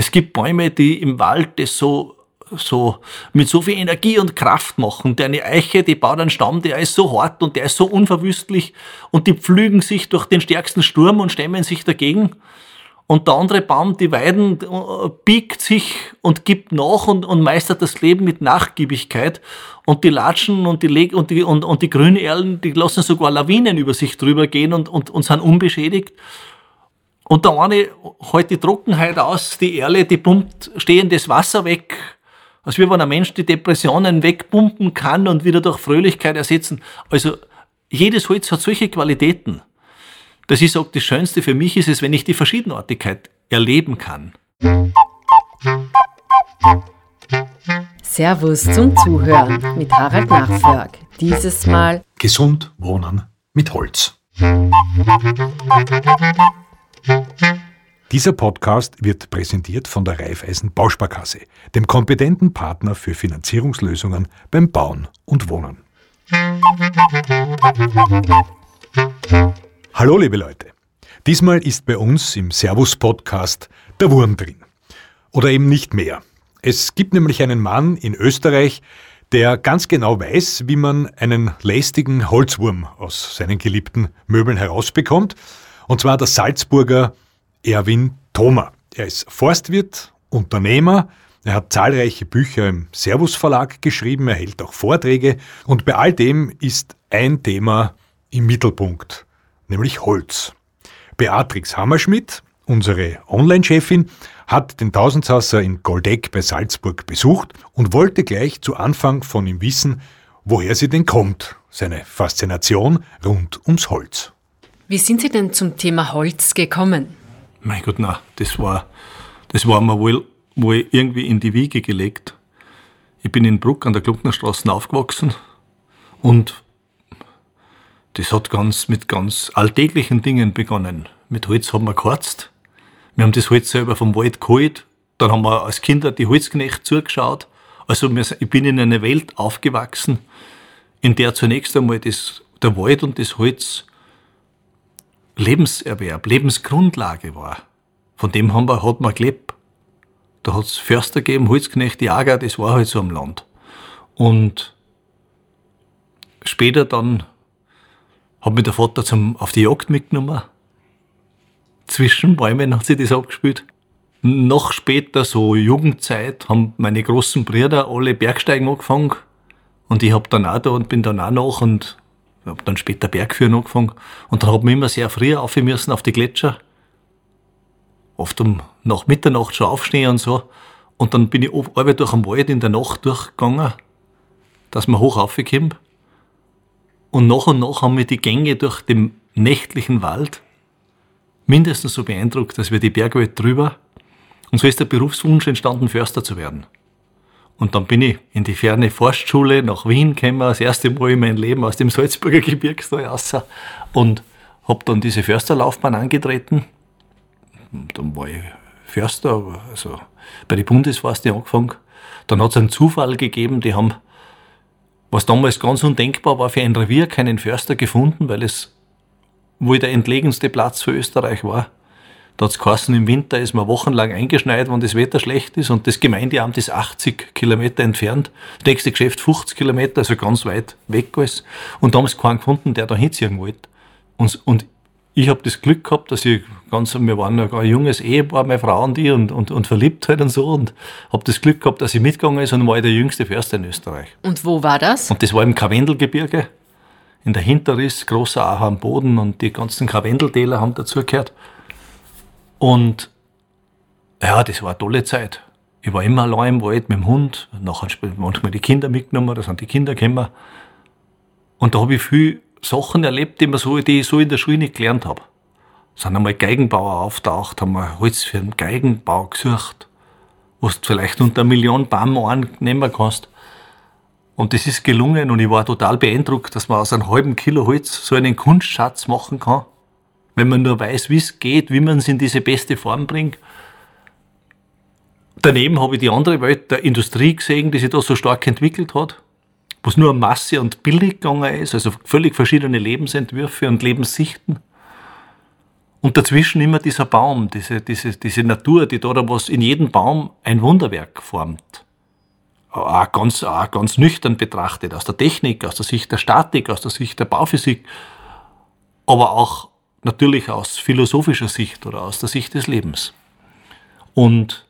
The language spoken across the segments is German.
Es gibt Bäume, die im Wald das so so mit so viel Energie und Kraft machen. Der eine Eiche, die baut einen Stamm, der ist so hart und der ist so unverwüstlich und die pflügen sich durch den stärksten Sturm und stemmen sich dagegen. Und der andere Baum, die Weiden, äh, biegt sich und gibt nach und, und meistert das Leben mit Nachgiebigkeit. Und die Latschen und die, und die, und, und die Grünerlen, die lassen sogar Lawinen über sich drüber gehen und, und, und sind unbeschädigt. Und der eine hält die Trockenheit aus, die Erle, die pumpt stehendes Wasser weg. Als wie wenn ein Mensch die Depressionen wegpumpen kann und wieder durch Fröhlichkeit ersetzen. Also jedes Holz hat solche Qualitäten dass ich sage, das Schönste für mich ist es, wenn ich die Verschiedenartigkeit erleben kann. Servus zum Zuhören mit Harald Nachförg. Dieses Mal Gesund wohnen mit Holz. Dieser Podcast wird präsentiert von der Raiffeisen Bausparkasse, dem kompetenten Partner für Finanzierungslösungen beim Bauen und Wohnen. Hallo liebe Leute. Diesmal ist bei uns im Servus Podcast der Wurm drin. Oder eben nicht mehr. Es gibt nämlich einen Mann in Österreich, der ganz genau weiß, wie man einen lästigen Holzwurm aus seinen geliebten Möbeln herausbekommt. Und zwar der Salzburger Erwin Thoma. Er ist Forstwirt, Unternehmer, er hat zahlreiche Bücher im Servus Verlag geschrieben, er hält auch Vorträge und bei all dem ist ein Thema im Mittelpunkt nämlich Holz. Beatrix Hammerschmidt, unsere Online-Chefin, hat den Tausendsasser in Goldeck bei Salzburg besucht und wollte gleich zu Anfang von ihm wissen, woher sie denn kommt, seine Faszination rund ums Holz. Wie sind Sie denn zum Thema Holz gekommen? Mein Gott, na, das war, das war mir wohl, wohl irgendwie in die Wiege gelegt. Ich bin in Bruck an der Glucknerstraße aufgewachsen und das hat ganz mit ganz alltäglichen Dingen begonnen. Mit Holz haben wir geharzt. Wir haben das Holz selber vom Wald geholt. Dann haben wir als Kinder die Holzknecht zugeschaut. Also ich bin in einer Welt aufgewachsen, in der zunächst einmal das, der Wald und das Holz Lebenserwerb, Lebensgrundlage war. Von dem haben wir, hat man gelebt. Da hat es Förster gegeben, Holzknecht, Jager, das war halt so am Land. Und später dann hat mich der Vater zum, auf die Jagd mitgenommen. Zwischen Bäumen hat sich das abgespielt. Noch später, so Jugendzeit, haben meine großen Brüder alle Bergsteigen angefangen. Und ich hab dann auch da und bin dann auch nach und hab dann später Bergführen angefangen. Und dann hab ich immer sehr früh auf müssen auf die Gletscher. Oft um nach Mitternacht schon aufstehen und so. Und dann bin ich alle durch den Wald in der Nacht durchgegangen, dass man hoch raufkommt. Und nach und nach haben wir die Gänge durch den nächtlichen Wald mindestens so beeindruckt, dass wir die Bergwelt drüber. Und so ist der Berufswunsch entstanden, Förster zu werden. Und dann bin ich in die ferne Forstschule nach Wien gekommen, das erste Mal in meinem Leben aus dem Salzburger Gebirgstal raus und habe dann diese Försterlaufbahn angetreten. Und dann war ich Förster, also bei den Bundesforste angefangen. Dann hat es einen Zufall gegeben, die haben was damals ganz undenkbar war, für ein Revier keinen Förster gefunden, weil es wohl der entlegenste Platz für Österreich war. Da hat's geheißen, im Winter ist man wochenlang eingeschneit, wenn das Wetter schlecht ist und das Gemeindeamt ist 80 Kilometer entfernt, das nächste Geschäft 50 Kilometer, also ganz weit weg alles. Und da haben sie keinen gefunden, der da hinziehen wollte. Und, und ich habe das Glück gehabt, dass ich ganz, wir waren ja ein junges Ehepaar, meine Frau und ich, und, und, und verliebt halt und so, und habe das Glück gehabt, dass ich mitgegangen ist und war der jüngste Förster in Österreich. Und wo war das? Und das war im Karwendelgebirge, in der Hinterriss, großer Acher am Boden, und die ganzen Karwendeltäler haben dazugehört. Und ja, das war eine tolle Zeit. Ich war immer allein im Wald mit dem Hund, nachher manchmal die Kinder mitgenommen, da sind die Kinder gekommen. Und da habe ich viel Sachen erlebt, die, so, die ich so in der Schule nicht gelernt habe. Sind einmal Geigenbauer auftaucht, haben wir Holz für den Geigenbau gesucht, wo du vielleicht unter einer Million Baum annehmen kannst. Und das ist gelungen und ich war total beeindruckt, dass man aus einem halben Kilo Holz so einen Kunstschatz machen kann, wenn man nur weiß, wie es geht, wie man es in diese beste Form bringt. Daneben habe ich die andere Welt der Industrie gesehen, die sich da so stark entwickelt hat wo es nur Masse und billig gegangen ist, also völlig verschiedene Lebensentwürfe und Lebenssichten. Und dazwischen immer dieser Baum, diese, diese, diese Natur, die da was in jedem Baum ein Wunderwerk formt. Auch ganz, auch ganz nüchtern betrachtet, aus der Technik, aus der Sicht der Statik, aus der Sicht der Bauphysik, aber auch natürlich aus philosophischer Sicht oder aus der Sicht des Lebens. Und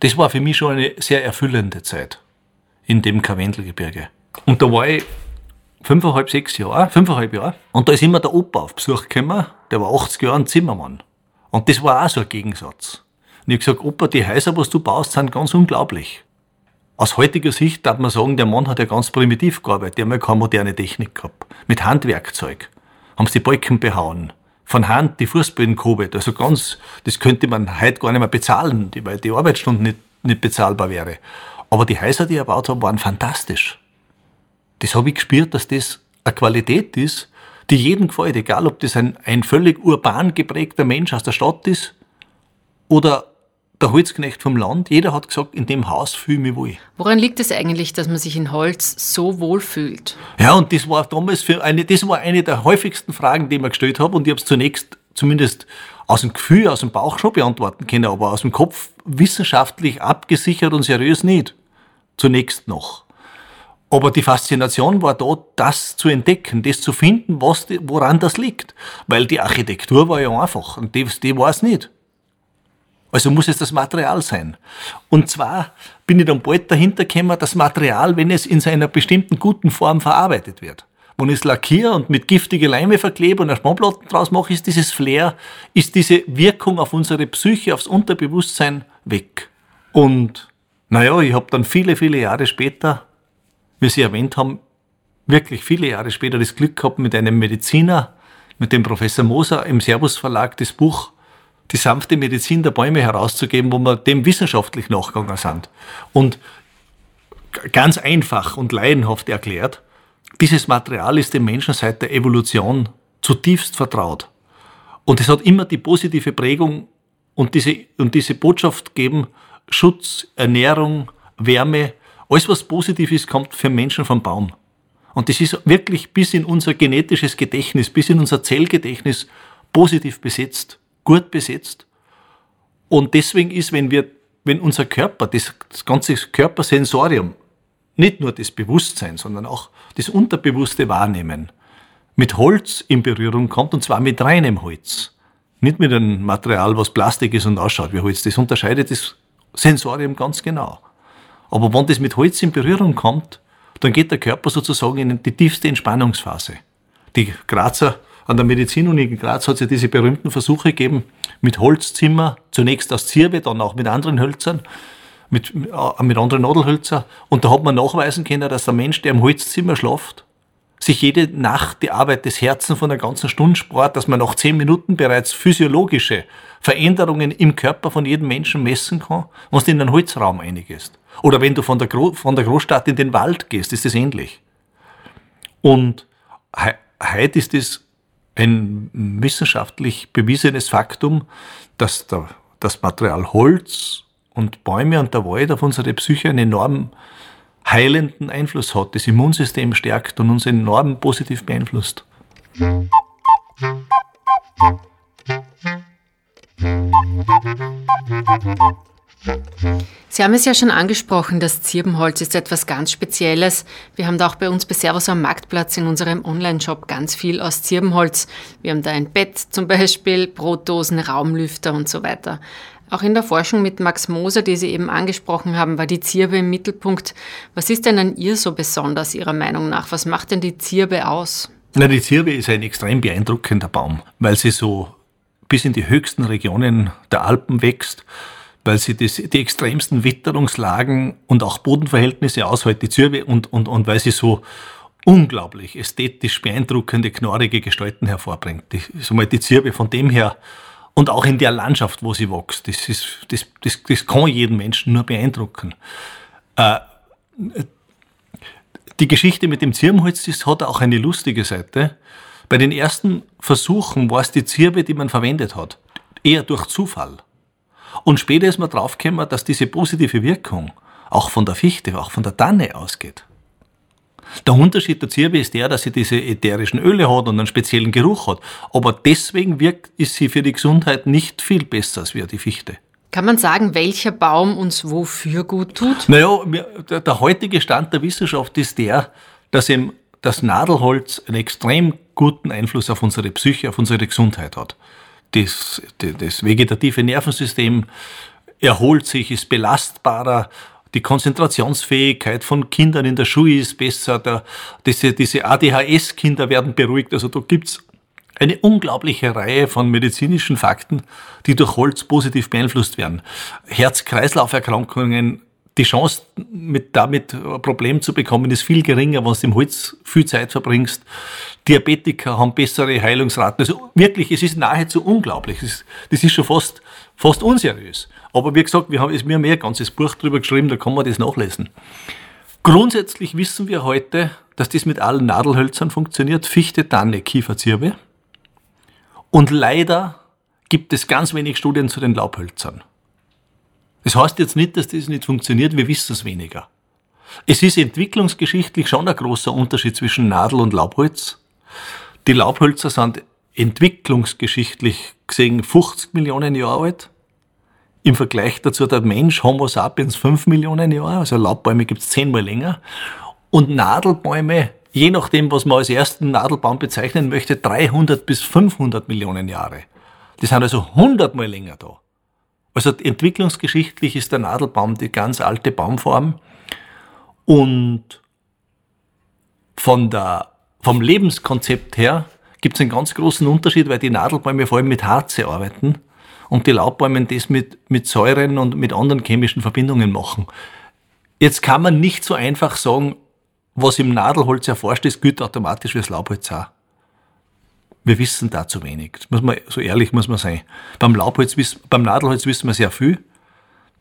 das war für mich schon eine sehr erfüllende Zeit in dem Karwendelgebirge. Und da war ich fünfeinhalb, sechs Jahre, fünfeinhalb Jahre. Und da ist immer der Opa auf Besuch gekommen, der war 80 Jahre ein Zimmermann. Und das war auch so ein Gegensatz. Und ich hab gesagt, Opa, die Häuser, was du baust, sind ganz unglaublich. Aus heutiger Sicht darf man sagen, der Mann hat ja ganz primitiv gearbeitet, der hat ja keine moderne Technik gehabt. Mit Handwerkzeug. Haben sie Balken behauen. Von Hand die Fußböden gehobelt. Also ganz, das könnte man heute gar nicht mehr bezahlen, weil die Arbeitsstunde nicht, nicht bezahlbar wäre. Aber die Häuser, die er gebaut haben, waren fantastisch das habe ich gespürt, dass das eine Qualität ist, die jedem gefällt, egal ob das ein, ein völlig urban geprägter Mensch aus der Stadt ist oder der Holzknecht vom Land. Jeder hat gesagt, in dem Haus fühle ich mich wohl. Woran liegt es eigentlich, dass man sich in Holz so wohl fühlt? Ja, und das war damals für eine, das war eine der häufigsten Fragen, die mir gestellt habe und ich habe es zunächst zumindest aus dem Gefühl, aus dem Bauch schon beantworten können, aber aus dem Kopf wissenschaftlich abgesichert und seriös nicht. Zunächst noch. Aber die Faszination war da, das zu entdecken, das zu finden, was, woran das liegt. Weil die Architektur war ja einfach und die, die war es nicht. Also muss es das Material sein. Und zwar bin ich dann bald dahinter gekommen, das Material, wenn es in seiner bestimmten guten Form verarbeitet wird. Wenn ich es lackiere und mit giftige Leime verklebe und eine Spannplatten draus mache, ist dieses Flair, ist diese Wirkung auf unsere Psyche, aufs Unterbewusstsein weg. Und naja, ich habe dann viele, viele Jahre später wie Sie erwähnt haben, wirklich viele Jahre später das Glück gehabt, mit einem Mediziner, mit dem Professor Moser im Servus Verlag das Buch Die sanfte Medizin der Bäume herauszugeben, wo wir dem wissenschaftlich nachgegangen sind. Und ganz einfach und laienhaft erklärt, dieses Material ist dem Menschen seit der Evolution zutiefst vertraut. Und es hat immer die positive Prägung und diese, und diese Botschaft gegeben, Schutz, Ernährung, Wärme, alles, was positiv ist, kommt für Menschen vom Baum. Und das ist wirklich bis in unser genetisches Gedächtnis, bis in unser Zellgedächtnis positiv besetzt, gut besetzt. Und deswegen ist, wenn wir, wenn unser Körper, das, das ganze Körpersensorium, nicht nur das Bewusstsein, sondern auch das unterbewusste Wahrnehmen, mit Holz in Berührung kommt, und zwar mit reinem Holz. Nicht mit einem Material, was Plastik ist und ausschaut wie Holz. Das unterscheidet das Sensorium ganz genau. Aber wenn das mit Holz in Berührung kommt, dann geht der Körper sozusagen in die tiefste Entspannungsphase. Die Grazer, an der Medizinuni in Graz hat es ja diese berühmten Versuche gegeben, mit Holzzimmer, zunächst aus Zirbe, dann auch mit anderen Hölzern, mit, äh, mit anderen Nadelhölzer. Und da hat man nachweisen können, dass der Mensch, der im Holzzimmer schlaft, sich jede Nacht die Arbeit des Herzens von einer ganzen Stunde spart, dass man nach zehn Minuten bereits physiologische Veränderungen im Körper von jedem Menschen messen kann, wenn du in einen Holzraum eingehst. Oder wenn du von der, Gro von der Großstadt in den Wald gehst, ist das ähnlich. Und he heute ist es ein wissenschaftlich bewiesenes Faktum, dass der, das Material Holz und Bäume und der Wald auf unsere Psyche einen enorm heilenden Einfluss hat, das Immunsystem stärkt und uns enorm positiv beeinflusst. Sie haben es ja schon angesprochen, das Zirbenholz ist etwas ganz Spezielles. Wir haben da auch bei uns bei Servus am Marktplatz in unserem Online-Shop ganz viel aus Zirbenholz. Wir haben da ein Bett zum Beispiel, Brotdosen, Raumlüfter und so weiter. Auch in der Forschung mit Max Moser, die Sie eben angesprochen haben, war die Zirbe im Mittelpunkt. Was ist denn an ihr so besonders Ihrer Meinung nach? Was macht denn die Zirbe aus? Na, die Zirbe ist ein extrem beeindruckender Baum, weil sie so bis in die höchsten Regionen der Alpen wächst weil sie das, die extremsten Witterungslagen und auch Bodenverhältnisse aushält, die Zürbe, und, und, und weil sie so unglaublich ästhetisch beeindruckende, knorrige Gestalten hervorbringt. Die, so mal die Zirbe von dem her und auch in der Landschaft, wo sie wächst, das, ist, das, das, das kann jeden Menschen nur beeindrucken. Äh, die Geschichte mit dem Zirbenholz das hat auch eine lustige Seite. Bei den ersten Versuchen war es die Zirbe, die man verwendet hat. Eher durch Zufall. Und später ist man draufgekommen, dass diese positive Wirkung auch von der Fichte, auch von der Tanne ausgeht. Der Unterschied der Zirbe ist der, dass sie diese ätherischen Öle hat und einen speziellen Geruch hat. Aber deswegen wirkt, ist sie für die Gesundheit nicht viel besser als wir die Fichte. Kann man sagen, welcher Baum uns wofür gut tut? Naja, der, der heutige Stand der Wissenschaft ist der, dass eben das Nadelholz einen extrem guten Einfluss auf unsere Psyche, auf unsere Gesundheit hat. Das, das vegetative Nervensystem erholt sich, ist belastbarer, die Konzentrationsfähigkeit von Kindern in der Schule ist besser, der, diese, diese ADHS-Kinder werden beruhigt. Also da gibt's eine unglaubliche Reihe von medizinischen Fakten, die durch Holz positiv beeinflusst werden. Herz-Kreislauf-Erkrankungen, die Chance, mit, damit ein Problem zu bekommen, ist viel geringer, wenn du im Holz viel Zeit verbringst. Diabetiker haben bessere Heilungsraten. Also wirklich, es ist nahezu unglaublich. Das ist schon fast, fast unseriös. Aber wie gesagt, wir haben, wir haben mehr ein ganzes Buch drüber geschrieben, da kann man das nachlesen. Grundsätzlich wissen wir heute, dass das mit allen Nadelhölzern funktioniert. Fichte, Tanne, Kiefer, Zirbe. Und leider gibt es ganz wenig Studien zu den Laubhölzern. Das heißt jetzt nicht, dass das nicht funktioniert, wir wissen es weniger. Es ist entwicklungsgeschichtlich schon ein großer Unterschied zwischen Nadel und Laubholz. Die Laubhölzer sind entwicklungsgeschichtlich gesehen 50 Millionen Jahre alt. Im Vergleich dazu der Mensch, Homo sapiens, 5 Millionen Jahre, also Laubbäume gibt es zehnmal länger. Und Nadelbäume, je nachdem, was man als ersten Nadelbaum bezeichnen möchte, 300 bis 500 Millionen Jahre. Die sind also 100 mal länger da. Also entwicklungsgeschichtlich ist der Nadelbaum die ganz alte Baumform und von der, vom Lebenskonzept her gibt es einen ganz großen Unterschied, weil die Nadelbäume vor allem mit Harze arbeiten und die Laubbäume das mit, mit Säuren und mit anderen chemischen Verbindungen machen. Jetzt kann man nicht so einfach sagen, was im Nadelholz erforscht ist, gilt automatisch fürs Laubholz auch. Wir wissen da zu wenig. Das muss man, so ehrlich muss man sein. Beim Laubholz, beim Nadelholz wissen wir sehr viel.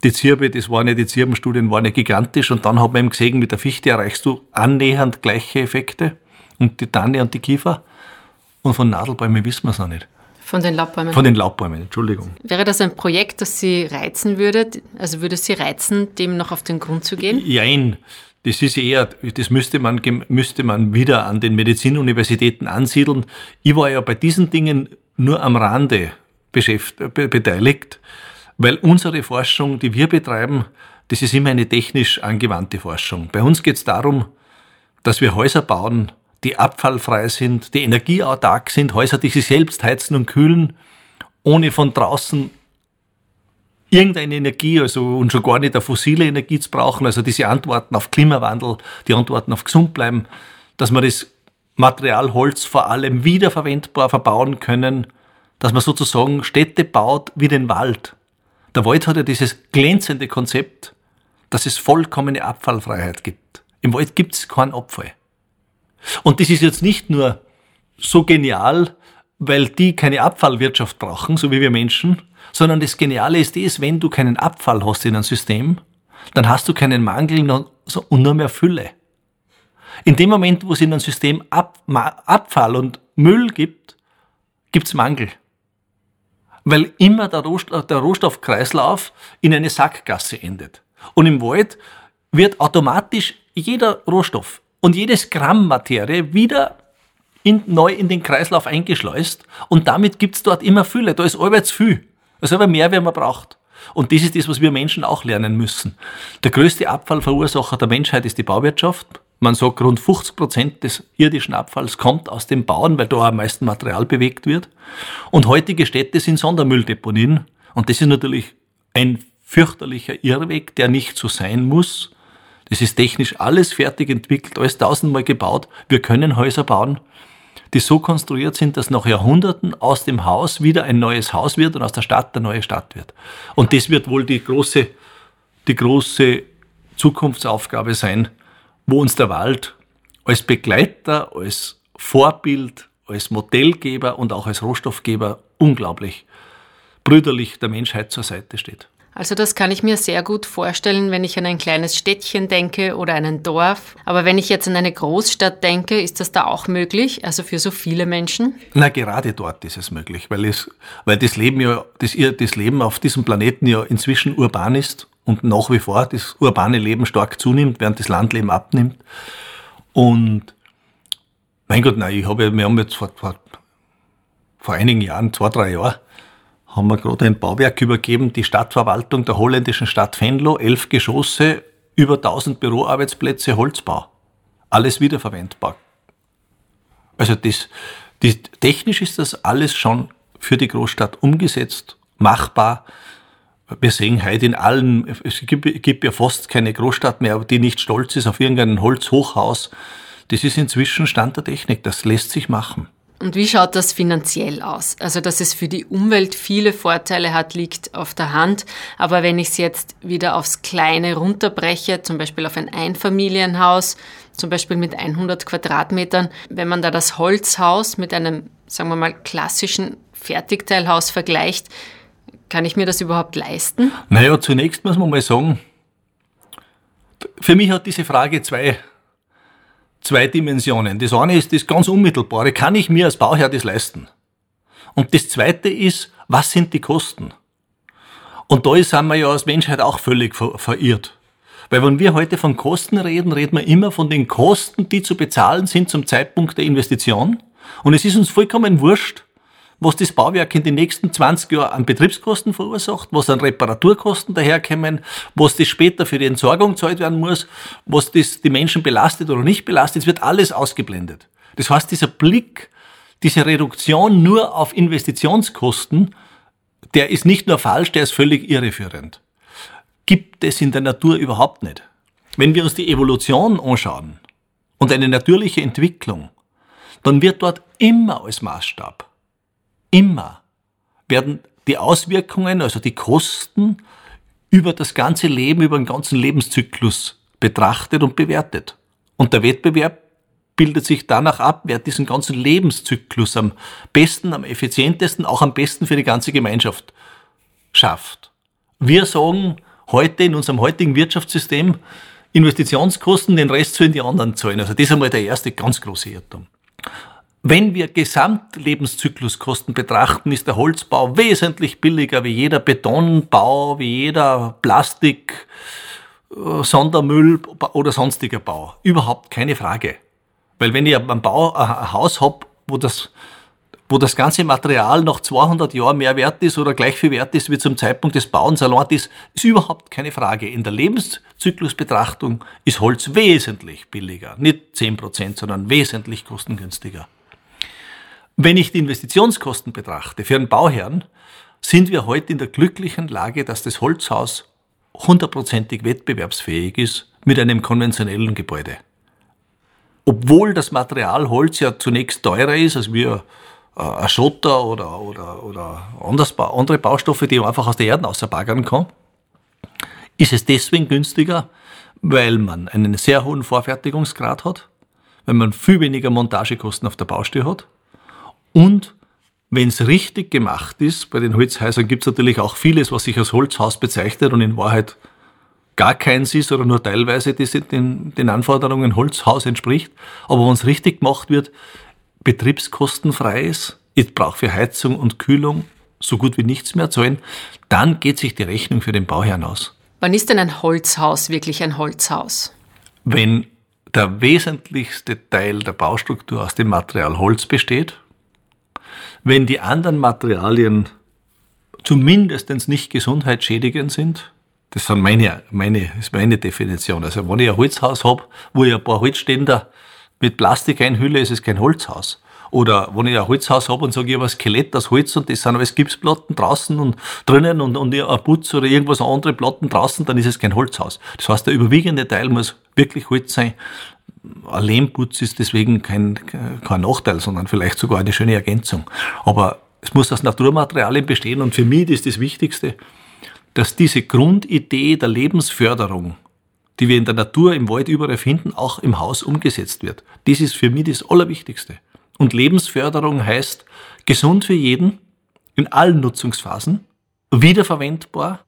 Die Zirbe, das waren ja, die Zirbenstudien waren ja gigantisch und dann hat man eben gesehen, mit der Fichte erreichst du annähernd gleiche Effekte und die Tanne und die Kiefer. Und von Nadelbäumen wissen wir es noch nicht. Von den Laubbäumen? Von den Laubbäumen, Entschuldigung. Wäre das ein Projekt, das Sie reizen würde? Also würde Sie reizen, dem noch auf den Grund zu gehen? Jein. Das ist eher, das müsste man, müsste man wieder an den Medizinuniversitäten ansiedeln. Ich war ja bei diesen Dingen nur am Rande beteiligt, weil unsere Forschung, die wir betreiben, das ist immer eine technisch angewandte Forschung. Bei uns geht es darum, dass wir Häuser bauen, die abfallfrei sind, die energieautark sind, Häuser, die sich selbst heizen und kühlen, ohne von draußen irgendeine Energie, also und schon gar nicht eine fossile Energie zu brauchen, also diese Antworten auf Klimawandel, die Antworten auf gesund bleiben, dass wir das Material Holz vor allem wiederverwendbar verbauen können, dass man sozusagen Städte baut wie den Wald. Der Wald hat ja dieses glänzende Konzept, dass es vollkommene Abfallfreiheit gibt. Im Wald gibt es keinen Abfall. Und das ist jetzt nicht nur so genial, weil die keine Abfallwirtschaft brauchen, so wie wir Menschen, sondern das Geniale ist das, wenn du keinen Abfall hast in einem System, dann hast du keinen Mangel und nur mehr Fülle. In dem Moment, wo es in einem System Ab Abfall und Müll gibt, gibt's Mangel. Weil immer der, Rohstoff, der Rohstoffkreislauf in eine Sackgasse endet. Und im Wald wird automatisch jeder Rohstoff und jedes Gramm Materie wieder in, neu in den Kreislauf eingeschleust und damit gibt's dort immer Fülle. Da ist allweils viel. Also aber mehr, wie man braucht. Und das ist das, was wir Menschen auch lernen müssen. Der größte Abfallverursacher der Menschheit ist die Bauwirtschaft. Man sagt, rund 50 Prozent des irdischen Abfalls kommt aus dem Bauen, weil da am meisten Material bewegt wird. Und heutige Städte sind Sondermülldeponien. Und das ist natürlich ein fürchterlicher Irrweg, der nicht so sein muss. Das ist technisch alles fertig entwickelt, alles tausendmal gebaut. Wir können Häuser bauen, die so konstruiert sind, dass nach Jahrhunderten aus dem Haus wieder ein neues Haus wird und aus der Stadt eine neue Stadt wird. Und das wird wohl die große, die große Zukunftsaufgabe sein, wo uns der Wald als Begleiter, als Vorbild, als Modellgeber und auch als Rohstoffgeber unglaublich brüderlich der Menschheit zur Seite steht. Also das kann ich mir sehr gut vorstellen, wenn ich an ein kleines Städtchen denke oder ein Dorf. Aber wenn ich jetzt an eine Großstadt denke, ist das da auch möglich? Also für so viele Menschen? Na, gerade dort ist es möglich, weil, es, weil das, Leben ja, das, das Leben auf diesem Planeten ja inzwischen urban ist und nach wie vor das urbane Leben stark zunimmt, während das Landleben abnimmt. Und mein Gott, nein, ich habe, wir haben jetzt vor, vor, vor einigen Jahren, zwei, drei Jahren, haben wir gerade ein Bauwerk übergeben, die Stadtverwaltung der holländischen Stadt Venlo, elf Geschosse, über 1000 Büroarbeitsplätze, Holzbau. Alles wiederverwendbar. Also das, das, technisch ist das alles schon für die Großstadt umgesetzt, machbar. Wir sehen heute in allen, es gibt, gibt ja fast keine Großstadt mehr, die nicht stolz ist auf irgendein Holzhochhaus. Das ist inzwischen Stand der Technik, das lässt sich machen. Und wie schaut das finanziell aus? Also, dass es für die Umwelt viele Vorteile hat, liegt auf der Hand. Aber wenn ich es jetzt wieder aufs Kleine runterbreche, zum Beispiel auf ein Einfamilienhaus, zum Beispiel mit 100 Quadratmetern, wenn man da das Holzhaus mit einem, sagen wir mal, klassischen Fertigteilhaus vergleicht, kann ich mir das überhaupt leisten? Naja, zunächst muss man mal sagen, für mich hat diese Frage zwei zwei Dimensionen. Das eine ist das ganz Unmittelbare. Kann ich mir als Bauherr das leisten? Und das zweite ist, was sind die Kosten? Und da sind wir ja als Menschheit auch völlig ver verirrt. Weil wenn wir heute von Kosten reden, reden wir immer von den Kosten, die zu bezahlen sind zum Zeitpunkt der Investition. Und es ist uns vollkommen wurscht, was das Bauwerk in den nächsten 20 Jahren an Betriebskosten verursacht, was an Reparaturkosten daherkommen, was das später für die Entsorgung zahlt werden muss, was das die Menschen belastet oder nicht belastet, es wird alles ausgeblendet. Das heißt, dieser Blick, diese Reduktion nur auf Investitionskosten, der ist nicht nur falsch, der ist völlig irreführend. Gibt es in der Natur überhaupt nicht. Wenn wir uns die Evolution anschauen und eine natürliche Entwicklung, dann wird dort immer als Maßstab immer werden die Auswirkungen, also die Kosten über das ganze Leben, über den ganzen Lebenszyklus betrachtet und bewertet. Und der Wettbewerb bildet sich danach ab, wer diesen ganzen Lebenszyklus am besten, am effizientesten, auch am besten für die ganze Gemeinschaft schafft. Wir sagen heute in unserem heutigen Wirtschaftssystem, Investitionskosten, den Rest sollen die anderen zahlen. Also das ist einmal der erste ganz große Irrtum. Wenn wir Gesamtlebenszykluskosten betrachten, ist der Holzbau wesentlich billiger wie jeder Betonbau, wie jeder Plastik, äh, Sondermüll oder sonstiger Bau. Überhaupt keine Frage. Weil wenn ich am Bau ein Haus hab, wo das, wo das ganze Material noch 200 Jahre mehr wert ist oder gleich viel wert ist wie zum Zeitpunkt des Bauens allein, ist, ist überhaupt keine Frage. In der Lebenszyklusbetrachtung ist Holz wesentlich billiger. Nicht 10%, sondern wesentlich kostengünstiger. Wenn ich die Investitionskosten betrachte für einen Bauherrn, sind wir heute in der glücklichen Lage, dass das Holzhaus hundertprozentig wettbewerbsfähig ist mit einem konventionellen Gebäude. Obwohl das Material Holz ja zunächst teurer ist als wir äh, ein Schotter oder, oder, oder andere Baustoffe, die man einfach aus der Erde ausbaggern kann, ist es deswegen günstiger, weil man einen sehr hohen Vorfertigungsgrad hat, weil man viel weniger Montagekosten auf der Baustelle hat und wenn es richtig gemacht ist, bei den Holzhäusern gibt es natürlich auch vieles, was sich als Holzhaus bezeichnet und in Wahrheit gar keins ist oder nur teilweise den, den Anforderungen Holzhaus entspricht. Aber wenn es richtig gemacht wird, betriebskostenfrei ist, ich brauche für Heizung und Kühlung so gut wie nichts mehr zahlen, dann geht sich die Rechnung für den Bauherrn aus. Wann ist denn ein Holzhaus wirklich ein Holzhaus? Wenn der wesentlichste Teil der Baustruktur aus dem Material Holz besteht wenn die anderen Materialien zumindest nicht gesundheitsschädigend sind, das sind meine, meine, ist meine Definition. Also wenn ich ein Holzhaus habe, wo ich ein paar Holzständer mit Plastik einhülle, ist es kein Holzhaus. Oder wenn ich ein Holzhaus habe und sage, ich habe ein Skelett aus Holz und das sind alles Gipsplatten draußen und drinnen und, und ein Putz oder irgendwas andere Platten draußen, dann ist es kein Holzhaus. Das heißt, der überwiegende Teil muss wirklich Holz sein, ein Lehmputz ist deswegen kein, kein Nachteil, sondern vielleicht sogar eine schöne Ergänzung. Aber es muss aus Naturmaterialien bestehen und für mich ist das Wichtigste, dass diese Grundidee der Lebensförderung, die wir in der Natur, im Wald überall finden, auch im Haus umgesetzt wird. Das ist für mich das Allerwichtigste. Und Lebensförderung heißt gesund für jeden, in allen Nutzungsphasen, wiederverwendbar,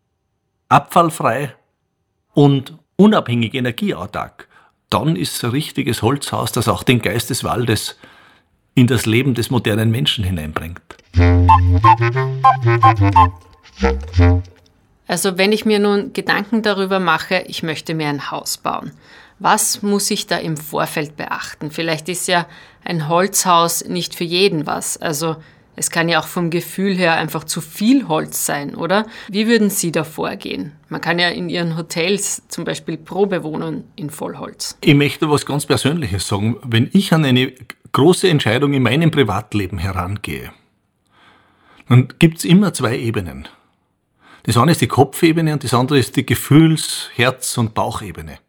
abfallfrei und unabhängig energieautark dann ist ein richtiges Holzhaus, das auch den Geist des Waldes in das Leben des modernen Menschen hineinbringt. Also wenn ich mir nun Gedanken darüber mache, ich möchte mir ein Haus bauen, Was muss ich da im Vorfeld beachten? Vielleicht ist ja ein Holzhaus nicht für jeden was. Also es kann ja auch vom Gefühl her einfach zu viel Holz sein, oder? Wie würden Sie da vorgehen? Man kann ja in Ihren Hotels zum Beispiel Probe wohnen in Vollholz. Ich möchte was ganz Persönliches sagen. Wenn ich an eine große Entscheidung in meinem Privatleben herangehe, dann gibt es immer zwei Ebenen. Das eine ist die Kopfebene und das andere ist die Gefühls-, Herz- und Bauchebene.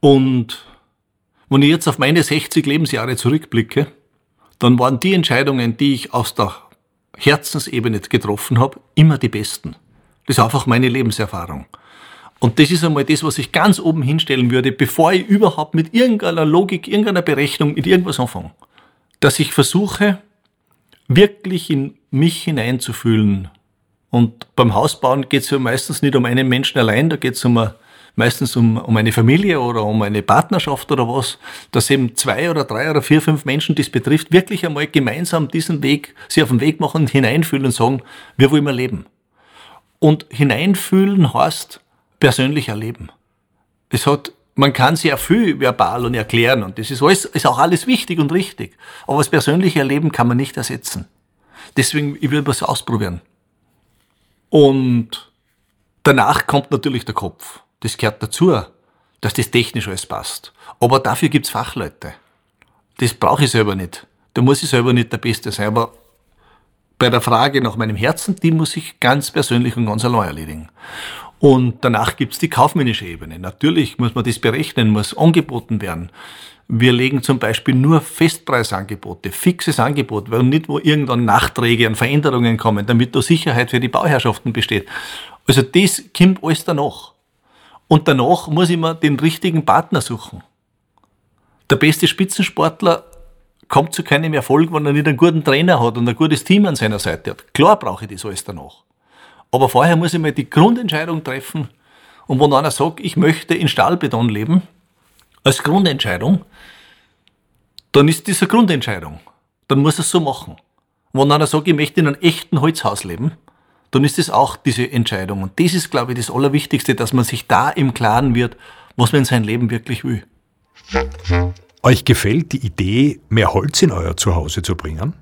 Und wenn ich jetzt auf meine 60 Lebensjahre zurückblicke, dann waren die Entscheidungen, die ich aus der Herzensebene getroffen habe, immer die besten. Das ist einfach meine Lebenserfahrung. Und das ist einmal das, was ich ganz oben hinstellen würde, bevor ich überhaupt mit irgendeiner Logik, irgendeiner Berechnung, mit irgendwas anfange. Dass ich versuche, wirklich in mich hineinzufühlen. Und beim Hausbauen geht es ja meistens nicht um einen Menschen allein, da geht es um eine meistens um, um eine Familie oder um eine Partnerschaft oder was, dass eben zwei oder drei oder vier, fünf Menschen, die es betrifft, wirklich einmal gemeinsam diesen Weg, sie auf den Weg machen, hineinfühlen und sagen, wir wollen mal leben. Und hineinfühlen heißt persönlich erleben. Es hat, man kann sehr viel verbal und erklären und das ist alles, ist auch alles wichtig und richtig. Aber das persönliche Erleben kann man nicht ersetzen. Deswegen, ich will was ausprobieren. Und danach kommt natürlich der Kopf. Das gehört dazu, dass das technisch alles passt. Aber dafür gibt's Fachleute. Das brauche ich selber nicht. Da muss ich selber nicht der Beste sein. Aber bei der Frage nach meinem Herzen, die muss ich ganz persönlich und ganz allein erledigen. Und danach gibt's die kaufmännische Ebene. Natürlich muss man das berechnen, muss angeboten werden. Wir legen zum Beispiel nur Festpreisangebote, fixes Angebot, weil nicht wo irgendwann Nachträge und Veränderungen kommen, damit da Sicherheit für die Bauherrschaften besteht. Also das kommt alles danach. Und danach muss ich mir den richtigen Partner suchen. Der beste Spitzensportler kommt zu keinem Erfolg, wenn er nicht einen guten Trainer hat und ein gutes Team an seiner Seite hat. Klar brauche ich das alles danach. Aber vorher muss ich mal die Grundentscheidung treffen. Und wenn einer sagt, ich möchte in Stahlbeton leben, als Grundentscheidung, dann ist das eine Grundentscheidung. Dann muss er es so machen. Wenn einer sagt, ich möchte in einem echten Holzhaus leben, dann ist es auch diese Entscheidung. Und das ist, glaube ich, das Allerwichtigste, dass man sich da im Klaren wird, was man in seinem Leben wirklich will. Euch gefällt die Idee, mehr Holz in euer Zuhause zu bringen?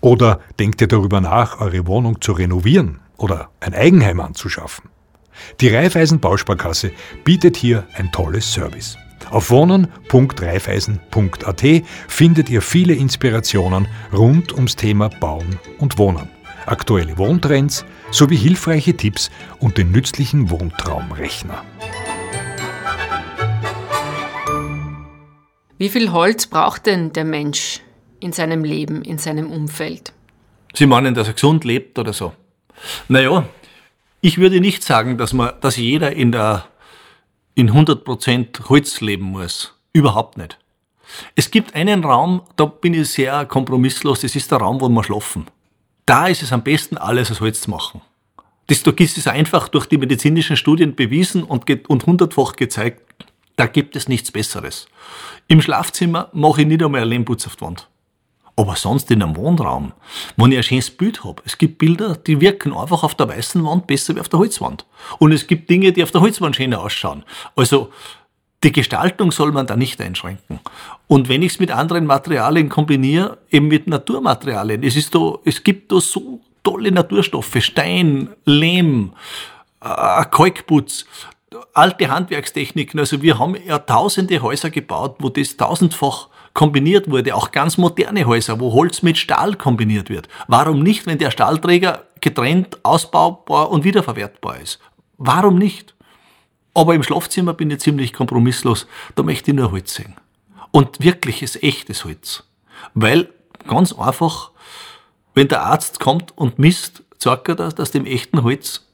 Oder denkt ihr darüber nach, eure Wohnung zu renovieren oder ein Eigenheim anzuschaffen? Die Raiffeisen Bausparkasse bietet hier ein tolles Service. Auf wohnen.reifeisen.at findet ihr viele Inspirationen rund ums Thema Bauen und Wohnen aktuelle Wohntrends sowie hilfreiche Tipps und den nützlichen Wohntraumrechner. Wie viel Holz braucht denn der Mensch in seinem Leben, in seinem Umfeld? Sie meinen, dass er gesund lebt oder so? Naja, ich würde nicht sagen, dass, man, dass jeder in, der, in 100% Holz leben muss. Überhaupt nicht. Es gibt einen Raum, da bin ich sehr kompromisslos, das ist der Raum, wo wir schlafen da ist es am besten, alles aus Holz zu machen. Das, da ist einfach durch die medizinischen Studien bewiesen und, und hundertfach gezeigt, da gibt es nichts Besseres. Im Schlafzimmer mache ich nicht einmal einen Lehmputz auf die Wand. Aber sonst in einem Wohnraum, wo ich ein schönes Bild habe. Es gibt Bilder, die wirken einfach auf der weißen Wand besser wie auf der Holzwand. Und es gibt Dinge, die auf der Holzwand schöner ausschauen. Also die Gestaltung soll man da nicht einschränken. Und wenn ich es mit anderen Materialien kombiniere, eben mit Naturmaterialien, es, ist da, es gibt da so tolle Naturstoffe, Stein, Lehm, äh, Kalkputz, alte Handwerkstechniken. Also wir haben ja tausende Häuser gebaut, wo das tausendfach kombiniert wurde, auch ganz moderne Häuser, wo Holz mit Stahl kombiniert wird. Warum nicht, wenn der Stahlträger getrennt, ausbaubar und wiederverwertbar ist? Warum nicht? Aber im Schlafzimmer bin ich ziemlich kompromisslos. Da möchte ich nur Holz sehen. Und wirkliches, echtes Holz. Weil, ganz einfach, wenn der Arzt kommt und misst, sagt er, dass, dass du im echten Holz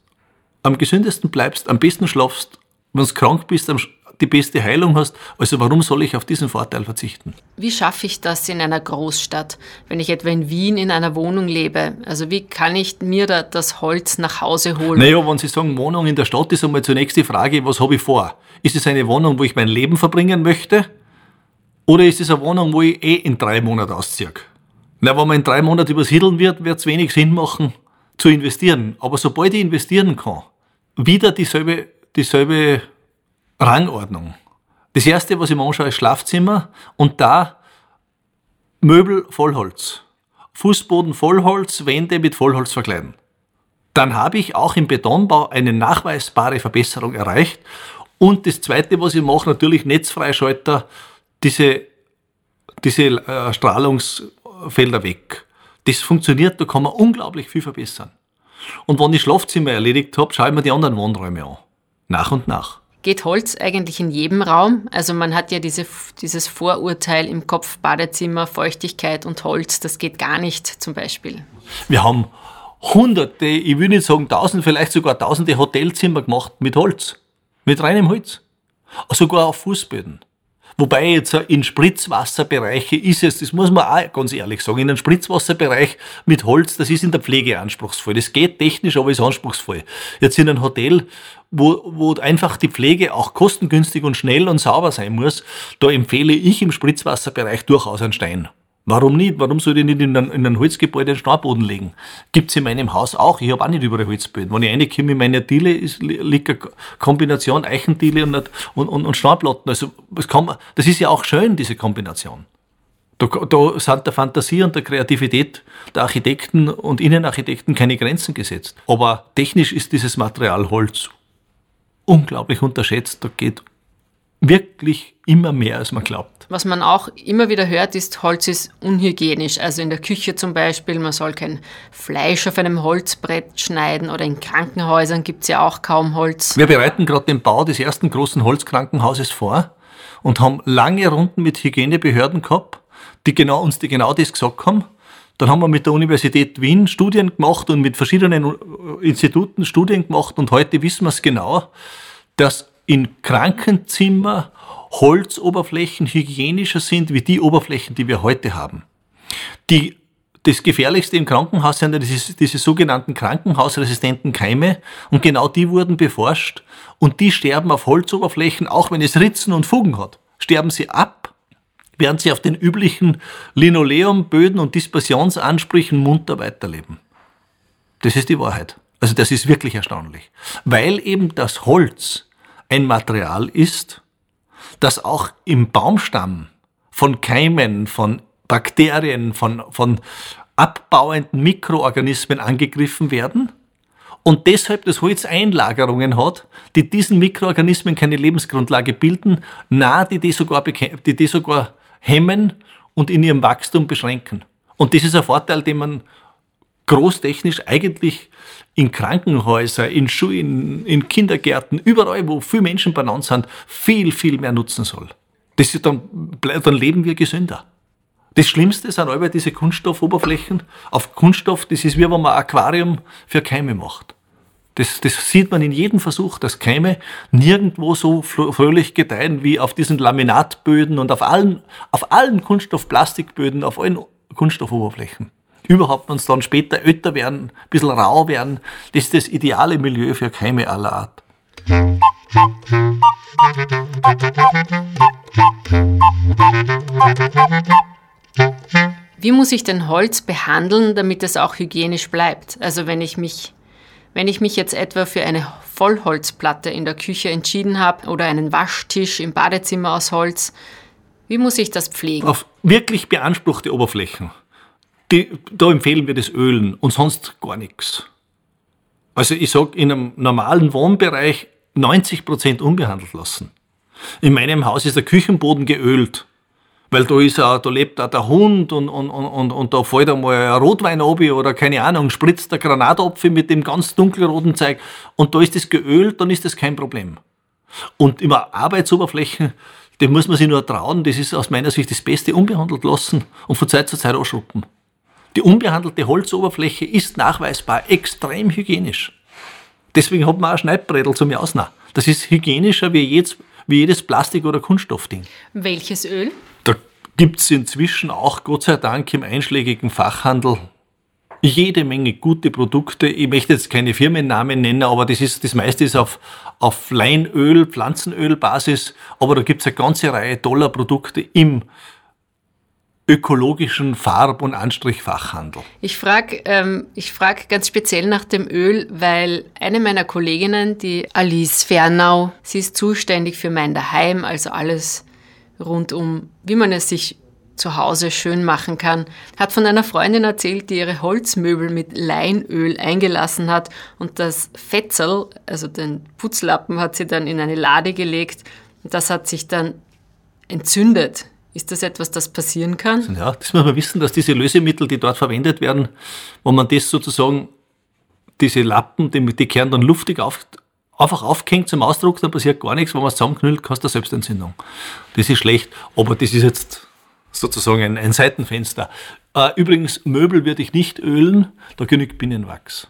am gesündesten bleibst, am besten schlafst, wenn du krank bist, am, die beste Heilung hast. Also warum soll ich auf diesen Vorteil verzichten? Wie schaffe ich das in einer Großstadt, wenn ich etwa in Wien in einer Wohnung lebe? Also wie kann ich mir da das Holz nach Hause holen? Naja, wenn Sie sagen Wohnung in der Stadt, ist einmal zunächst die Frage, was habe ich vor? Ist es eine Wohnung, wo ich mein Leben verbringen möchte? Oder ist es eine Wohnung, wo ich eh in drei Monaten ausziehe? Na, wenn man in drei Monaten übersiedeln wird, wird es wenig Sinn machen, zu investieren. Aber sobald ich investieren kann, wieder dieselbe, dieselbe Rangordnung. Das erste, was ich mir anschaue, ist Schlafzimmer und da Möbel Vollholz. Fußboden Vollholz, Wände mit Vollholz verkleiden. Dann habe ich auch im Betonbau eine nachweisbare Verbesserung erreicht. Und das zweite, was ich mache, natürlich Netzfreischalter, diese, diese äh, Strahlungsfelder weg. Das funktioniert, da kann man unglaublich viel verbessern. Und wenn ich Schlafzimmer erledigt habe, schaue ich mir die anderen Wohnräume an. Nach und nach. Geht Holz eigentlich in jedem Raum? Also man hat ja diese, dieses Vorurteil im Kopf, Badezimmer, Feuchtigkeit und Holz, das geht gar nicht zum Beispiel. Wir haben hunderte, ich will nicht sagen tausend, vielleicht sogar tausende Hotelzimmer gemacht mit Holz. Mit reinem Holz. Sogar auf Fußböden. Wobei jetzt in Spritzwasserbereiche ist es, das muss man auch ganz ehrlich sagen, in einem Spritzwasserbereich mit Holz, das ist in der Pflege anspruchsvoll. Das geht technisch, aber ist anspruchsvoll. Jetzt in einem Hotel, wo, wo einfach die Pflege auch kostengünstig und schnell und sauber sein muss, da empfehle ich im Spritzwasserbereich durchaus einen Stein. Warum nicht? Warum soll ich nicht in ein, in ein Holzgebäude einen Steinboden legen? Gibt's in meinem Haus auch. Ich habe auch nicht überall Holzböden. Wenn ich reinkomme in meine Diele, ist, liegt eine Kombination Eichendiele und, und, und, und Steinplatten. Also, das, kann das ist ja auch schön, diese Kombination. Da, da sind der Fantasie und der Kreativität der Architekten und Innenarchitekten keine Grenzen gesetzt. Aber technisch ist dieses Material Holz unglaublich unterschätzt. Da geht wirklich immer mehr, als man glaubt. Was man auch immer wieder hört, ist, Holz ist unhygienisch. Also in der Küche zum Beispiel, man soll kein Fleisch auf einem Holzbrett schneiden oder in Krankenhäusern gibt es ja auch kaum Holz. Wir bereiten gerade den Bau des ersten großen Holzkrankenhauses vor und haben lange Runden mit Hygienebehörden gehabt, die genau, uns die genau das gesagt haben. Dann haben wir mit der Universität Wien Studien gemacht und mit verschiedenen Instituten Studien gemacht und heute wissen wir es genau, dass in Krankenzimmer Holzoberflächen hygienischer sind wie die Oberflächen, die wir heute haben. Die, das Gefährlichste im Krankenhaus sind diese, diese sogenannten krankenhausresistenten Keime und genau die wurden beforscht und die sterben auf Holzoberflächen, auch wenn es Ritzen und Fugen hat. Sterben sie ab, während sie auf den üblichen Linoleumböden und Dispersionsansprüchen munter weiterleben. Das ist die Wahrheit. Also das ist wirklich erstaunlich. Weil eben das Holz ein Material ist, das auch im Baumstamm von Keimen, von Bakterien, von, von abbauenden Mikroorganismen angegriffen werden und deshalb das Holz Einlagerungen hat, die diesen Mikroorganismen keine Lebensgrundlage bilden, na, die die sogar, die die sogar hemmen und in ihrem Wachstum beschränken. Und das ist ein Vorteil, den man großtechnisch eigentlich in Krankenhäuser, in Schulen, in Kindergärten, überall, wo viele Menschen benannt sind, viel, viel mehr nutzen soll. Das ist dann, dann leben wir gesünder. Das Schlimmste sind aber diese Kunststoffoberflächen. Auf Kunststoff, das ist wie wenn man ein Aquarium für Keime macht. Das, das sieht man in jedem Versuch, dass Keime nirgendwo so fröhlich gedeihen wie auf diesen Laminatböden und auf allen, auf allen Kunststoffplastikböden, auf allen Kunststoffoberflächen überhaupt uns dann später ötter werden, ein bisschen rau werden. Das ist das ideale Milieu für Keime aller Art. Wie muss ich denn Holz behandeln, damit es auch hygienisch bleibt? Also wenn ich mich, wenn ich mich jetzt etwa für eine Vollholzplatte in der Küche entschieden habe oder einen Waschtisch im Badezimmer aus Holz, wie muss ich das pflegen? Auf wirklich beanspruchte Oberflächen die, da empfehlen wir das Ölen und sonst gar nichts. Also ich sag in einem normalen Wohnbereich 90 Prozent unbehandelt lassen. In meinem Haus ist der Küchenboden geölt, weil da ist auch, da lebt auch der Hund und, und, und, und da fällt einmal ein Rotwein obi oder keine Ahnung, spritzt der Granatapfel mit dem ganz dunkelroten Zeug und da ist das geölt, dann ist das kein Problem. Und immer Arbeitsoberflächen, dem muss man sich nur trauen, das ist aus meiner Sicht das Beste, unbehandelt lassen und von Zeit zu Zeit ausschruppen. Die unbehandelte Holzoberfläche ist nachweisbar extrem hygienisch. Deswegen hat man auch Schneidbrädel zum Ausnahmen. Das ist hygienischer wie jedes, wie jedes Plastik- oder Kunststoffding. Welches Öl? Da gibt es inzwischen auch, Gott sei Dank, im einschlägigen Fachhandel jede Menge gute Produkte. Ich möchte jetzt keine Firmennamen nennen, aber das, ist, das meiste ist auf, auf Leinöl, Pflanzenölbasis. Aber da gibt es eine ganze Reihe toller Produkte im ökologischen Farb- und Anstrichfachhandel. Ich frage ähm, frag ganz speziell nach dem Öl, weil eine meiner Kolleginnen, die Alice Fernau, sie ist zuständig für mein Daheim, also alles rund um, wie man es sich zu Hause schön machen kann, hat von einer Freundin erzählt, die ihre Holzmöbel mit Leinöl eingelassen hat und das Fetzel, also den Putzlappen, hat sie dann in eine Lade gelegt und das hat sich dann entzündet ist das etwas, das passieren kann? Ja, das muss man wissen, dass diese Lösemittel, die dort verwendet werden, wo man das sozusagen, diese Lappen, die, die kehren dann luftig auf, einfach aufgehängt zum Ausdruck, dann passiert gar nichts. Wenn man es zusammenknüllt, kannst du Selbstentzündung. Das ist schlecht, aber das ist jetzt sozusagen ein, ein Seitenfenster. Äh, übrigens, Möbel würde ich nicht ölen, da genügt Binnenwachs.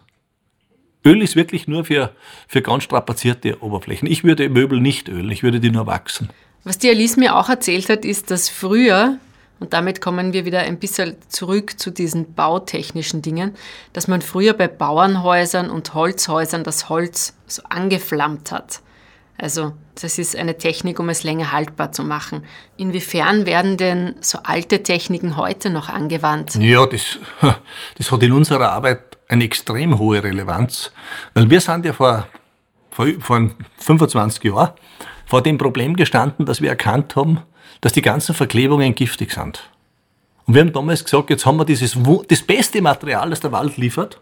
Öl ist wirklich nur für, für ganz strapazierte Oberflächen. Ich würde Möbel nicht ölen, ich würde die nur wachsen. Was die Alice mir auch erzählt hat, ist, dass früher, und damit kommen wir wieder ein bisschen zurück zu diesen bautechnischen Dingen, dass man früher bei Bauernhäusern und Holzhäusern das Holz so angeflammt hat. Also das ist eine Technik, um es länger haltbar zu machen. Inwiefern werden denn so alte Techniken heute noch angewandt? Ja, das, das hat in unserer Arbeit eine extrem hohe Relevanz, weil wir sind ja vor, vor, vor 25 Jahren vor dem Problem gestanden, dass wir erkannt haben, dass die ganzen Verklebungen giftig sind. Und wir haben damals gesagt, jetzt haben wir dieses, das beste Material, das der Wald liefert.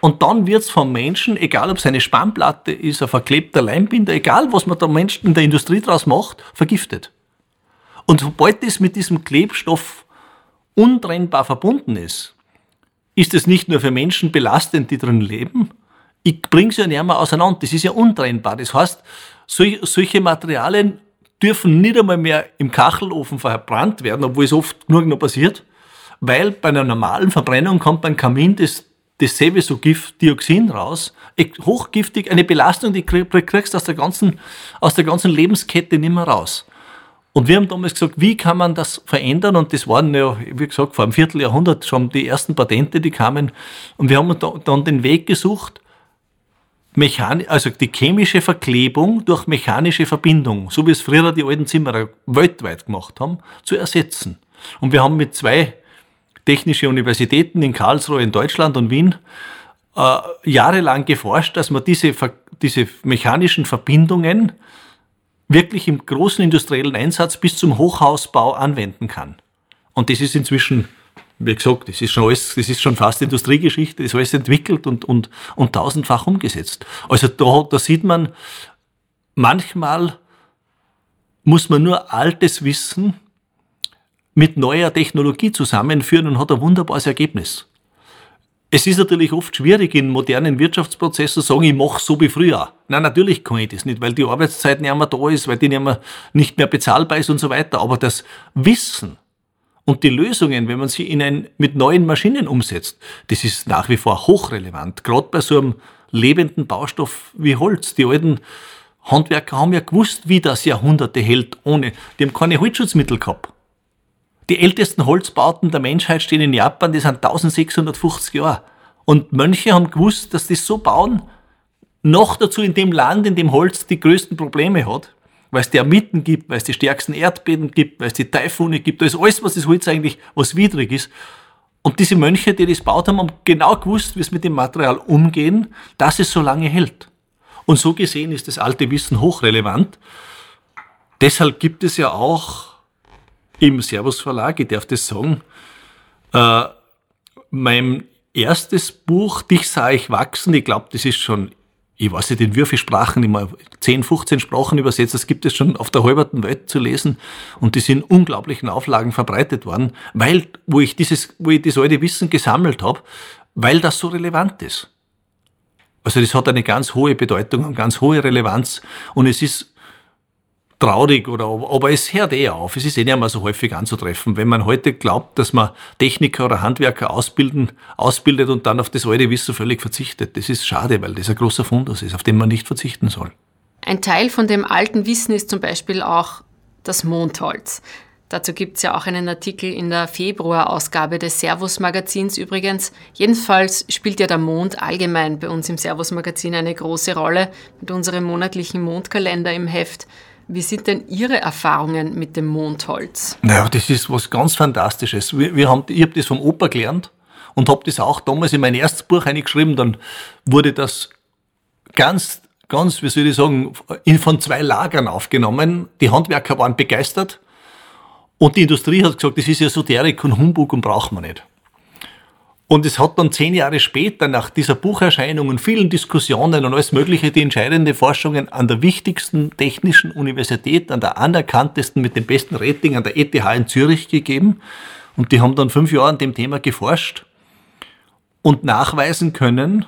Und dann wird es vom Menschen, egal ob es eine Spannplatte ist, ein verklebter Leimbinder, egal was man da Menschen in der Industrie draus macht, vergiftet. Und sobald das mit diesem Klebstoff untrennbar verbunden ist, ist es nicht nur für Menschen belastend, die drin leben, ich bringe es ja nicht mehr auseinander, das ist ja untrennbar. Das heißt, solche Materialien dürfen nicht einmal mehr im Kachelofen verbrannt werden, obwohl es oft nur noch passiert, weil bei einer normalen Verbrennung kommt beim Kamin das, dasselbe so Gift, Dioxin raus, hochgiftig, eine Belastung, die kriegst aus der ganzen, aus der ganzen Lebenskette nicht mehr raus. Und wir haben damals gesagt, wie kann man das verändern? Und das waren ja, wie gesagt, vor einem Vierteljahrhundert schon die ersten Patente, die kamen. Und wir haben dann den Weg gesucht, Mechan also die chemische Verklebung durch mechanische Verbindung, so wie es früher die alten Zimmerer weltweit gemacht haben, zu ersetzen. Und wir haben mit zwei technischen Universitäten in Karlsruhe in Deutschland und Wien äh, jahrelang geforscht, dass man diese, diese mechanischen Verbindungen wirklich im großen industriellen Einsatz bis zum Hochhausbau anwenden kann. Und das ist inzwischen wie gesagt, das ist schon alles, das ist schon fast Industriegeschichte, das ist alles entwickelt und, und, und tausendfach umgesetzt. Also da, da sieht man, manchmal muss man nur altes Wissen mit neuer Technologie zusammenführen und hat ein wunderbares Ergebnis. Es ist natürlich oft schwierig in modernen Wirtschaftsprozessen zu sagen, ich mache so wie früher. Nein, natürlich kann ich das nicht, weil die Arbeitszeit nicht mehr da ist, weil die nicht mehr, nicht mehr bezahlbar ist und so weiter. Aber das Wissen, und die Lösungen, wenn man sie in ein, mit neuen Maschinen umsetzt, das ist nach wie vor hochrelevant. Gerade bei so einem lebenden Baustoff wie Holz. Die alten Handwerker haben ja gewusst, wie das Jahrhunderte hält ohne. Die haben keine Holzschutzmittel gehabt. Die ältesten Holzbauten der Menschheit stehen in Japan, die sind 1650 Jahre. Und Mönche haben gewusst, dass die so bauen, noch dazu in dem Land, in dem Holz die größten Probleme hat, weil es die Ermitten gibt, weil es die stärksten Erdbeben gibt, weil es die Taifune gibt, da ist alles, was das Holz eigentlich, was widrig ist. Und diese Mönche, die das baut haben, haben genau gewusst, wie es mit dem Material umgehen, dass es so lange hält. Und so gesehen ist das alte Wissen hochrelevant. Deshalb gibt es ja auch im Servus Verlag, ich darf das sagen, äh, mein erstes Buch, Dich sah ich wachsen, ich glaube, das ist schon ich weiß nicht, in wie viele Sprachen, immer 10, 15 Sprachen übersetzt, das gibt es schon auf der halberten Welt zu lesen und die sind in unglaublichen Auflagen verbreitet worden, weil, wo ich dieses, wo ich das alte Wissen gesammelt habe, weil das so relevant ist. Also das hat eine ganz hohe Bedeutung und ganz hohe Relevanz und es ist traurig oder aber es hört eh auf. Es ist eh nicht mehr so häufig anzutreffen. Wenn man heute glaubt, dass man Techniker oder Handwerker ausbilden, ausbildet und dann auf das alte Wissen völlig verzichtet, das ist schade, weil das ein großer Fundus ist, auf den man nicht verzichten soll. Ein Teil von dem alten Wissen ist zum Beispiel auch das Mondholz. Dazu gibt es ja auch einen Artikel in der Februarausgabe des Servus-Magazins übrigens. Jedenfalls spielt ja der Mond allgemein bei uns im Servus-Magazin eine große Rolle mit unserem monatlichen Mondkalender im Heft. Wie sind denn Ihre Erfahrungen mit dem Mondholz? Naja, das ist was ganz Fantastisches. Wir, wir haben, ich habe das vom Opa gelernt und habe das auch damals in mein erstes Buch eingeschrieben. Dann wurde das ganz, ganz, wie soll ich sagen, von zwei Lagern aufgenommen. Die Handwerker waren begeistert und die Industrie hat gesagt, das ist Esoterik und Humbug und braucht man nicht. Und es hat dann zehn Jahre später, nach dieser Bucherscheinung und vielen Diskussionen und alles Mögliche, die entscheidende Forschungen an der wichtigsten technischen Universität, an der anerkanntesten mit dem besten Rating, an der ETH in Zürich gegeben. Und die haben dann fünf Jahre an dem Thema geforscht und nachweisen können,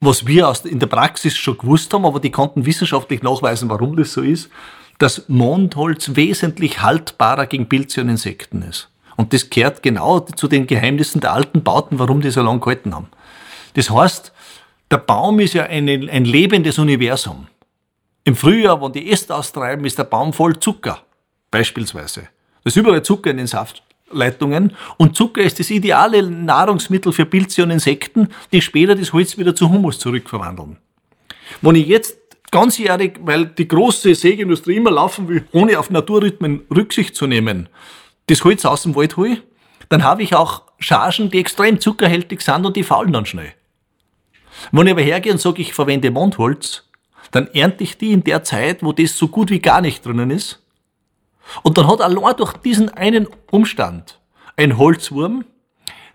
was wir in der Praxis schon gewusst haben, aber die konnten wissenschaftlich nachweisen, warum das so ist, dass Mondholz wesentlich haltbarer gegen Pilze und Insekten ist. Und das gehört genau zu den Geheimnissen der alten Bauten, warum die so lange gehalten haben. Das heißt, der Baum ist ja eine, ein lebendes Universum. Im Frühjahr, wenn die Äste austreiben, ist der Baum voll Zucker, beispielsweise. Da ist überall Zucker in den Saftleitungen. Und Zucker ist das ideale Nahrungsmittel für Pilze und Insekten, die später das Holz wieder zu Humus zurückverwandeln. Wenn ich jetzt ganzjährig, weil die große Sägeindustrie immer laufen will, ohne auf Naturrhythmen Rücksicht zu nehmen, das Holz aus dem Wald hole, dann habe ich auch Chargen, die extrem zuckerhältig sind und die faulen dann schnell. Wenn ich aber hergehe und sage, ich verwende Mondholz, dann ernte ich die in der Zeit, wo das so gut wie gar nicht drinnen ist. Und dann hat allein durch diesen einen Umstand ein Holzwurm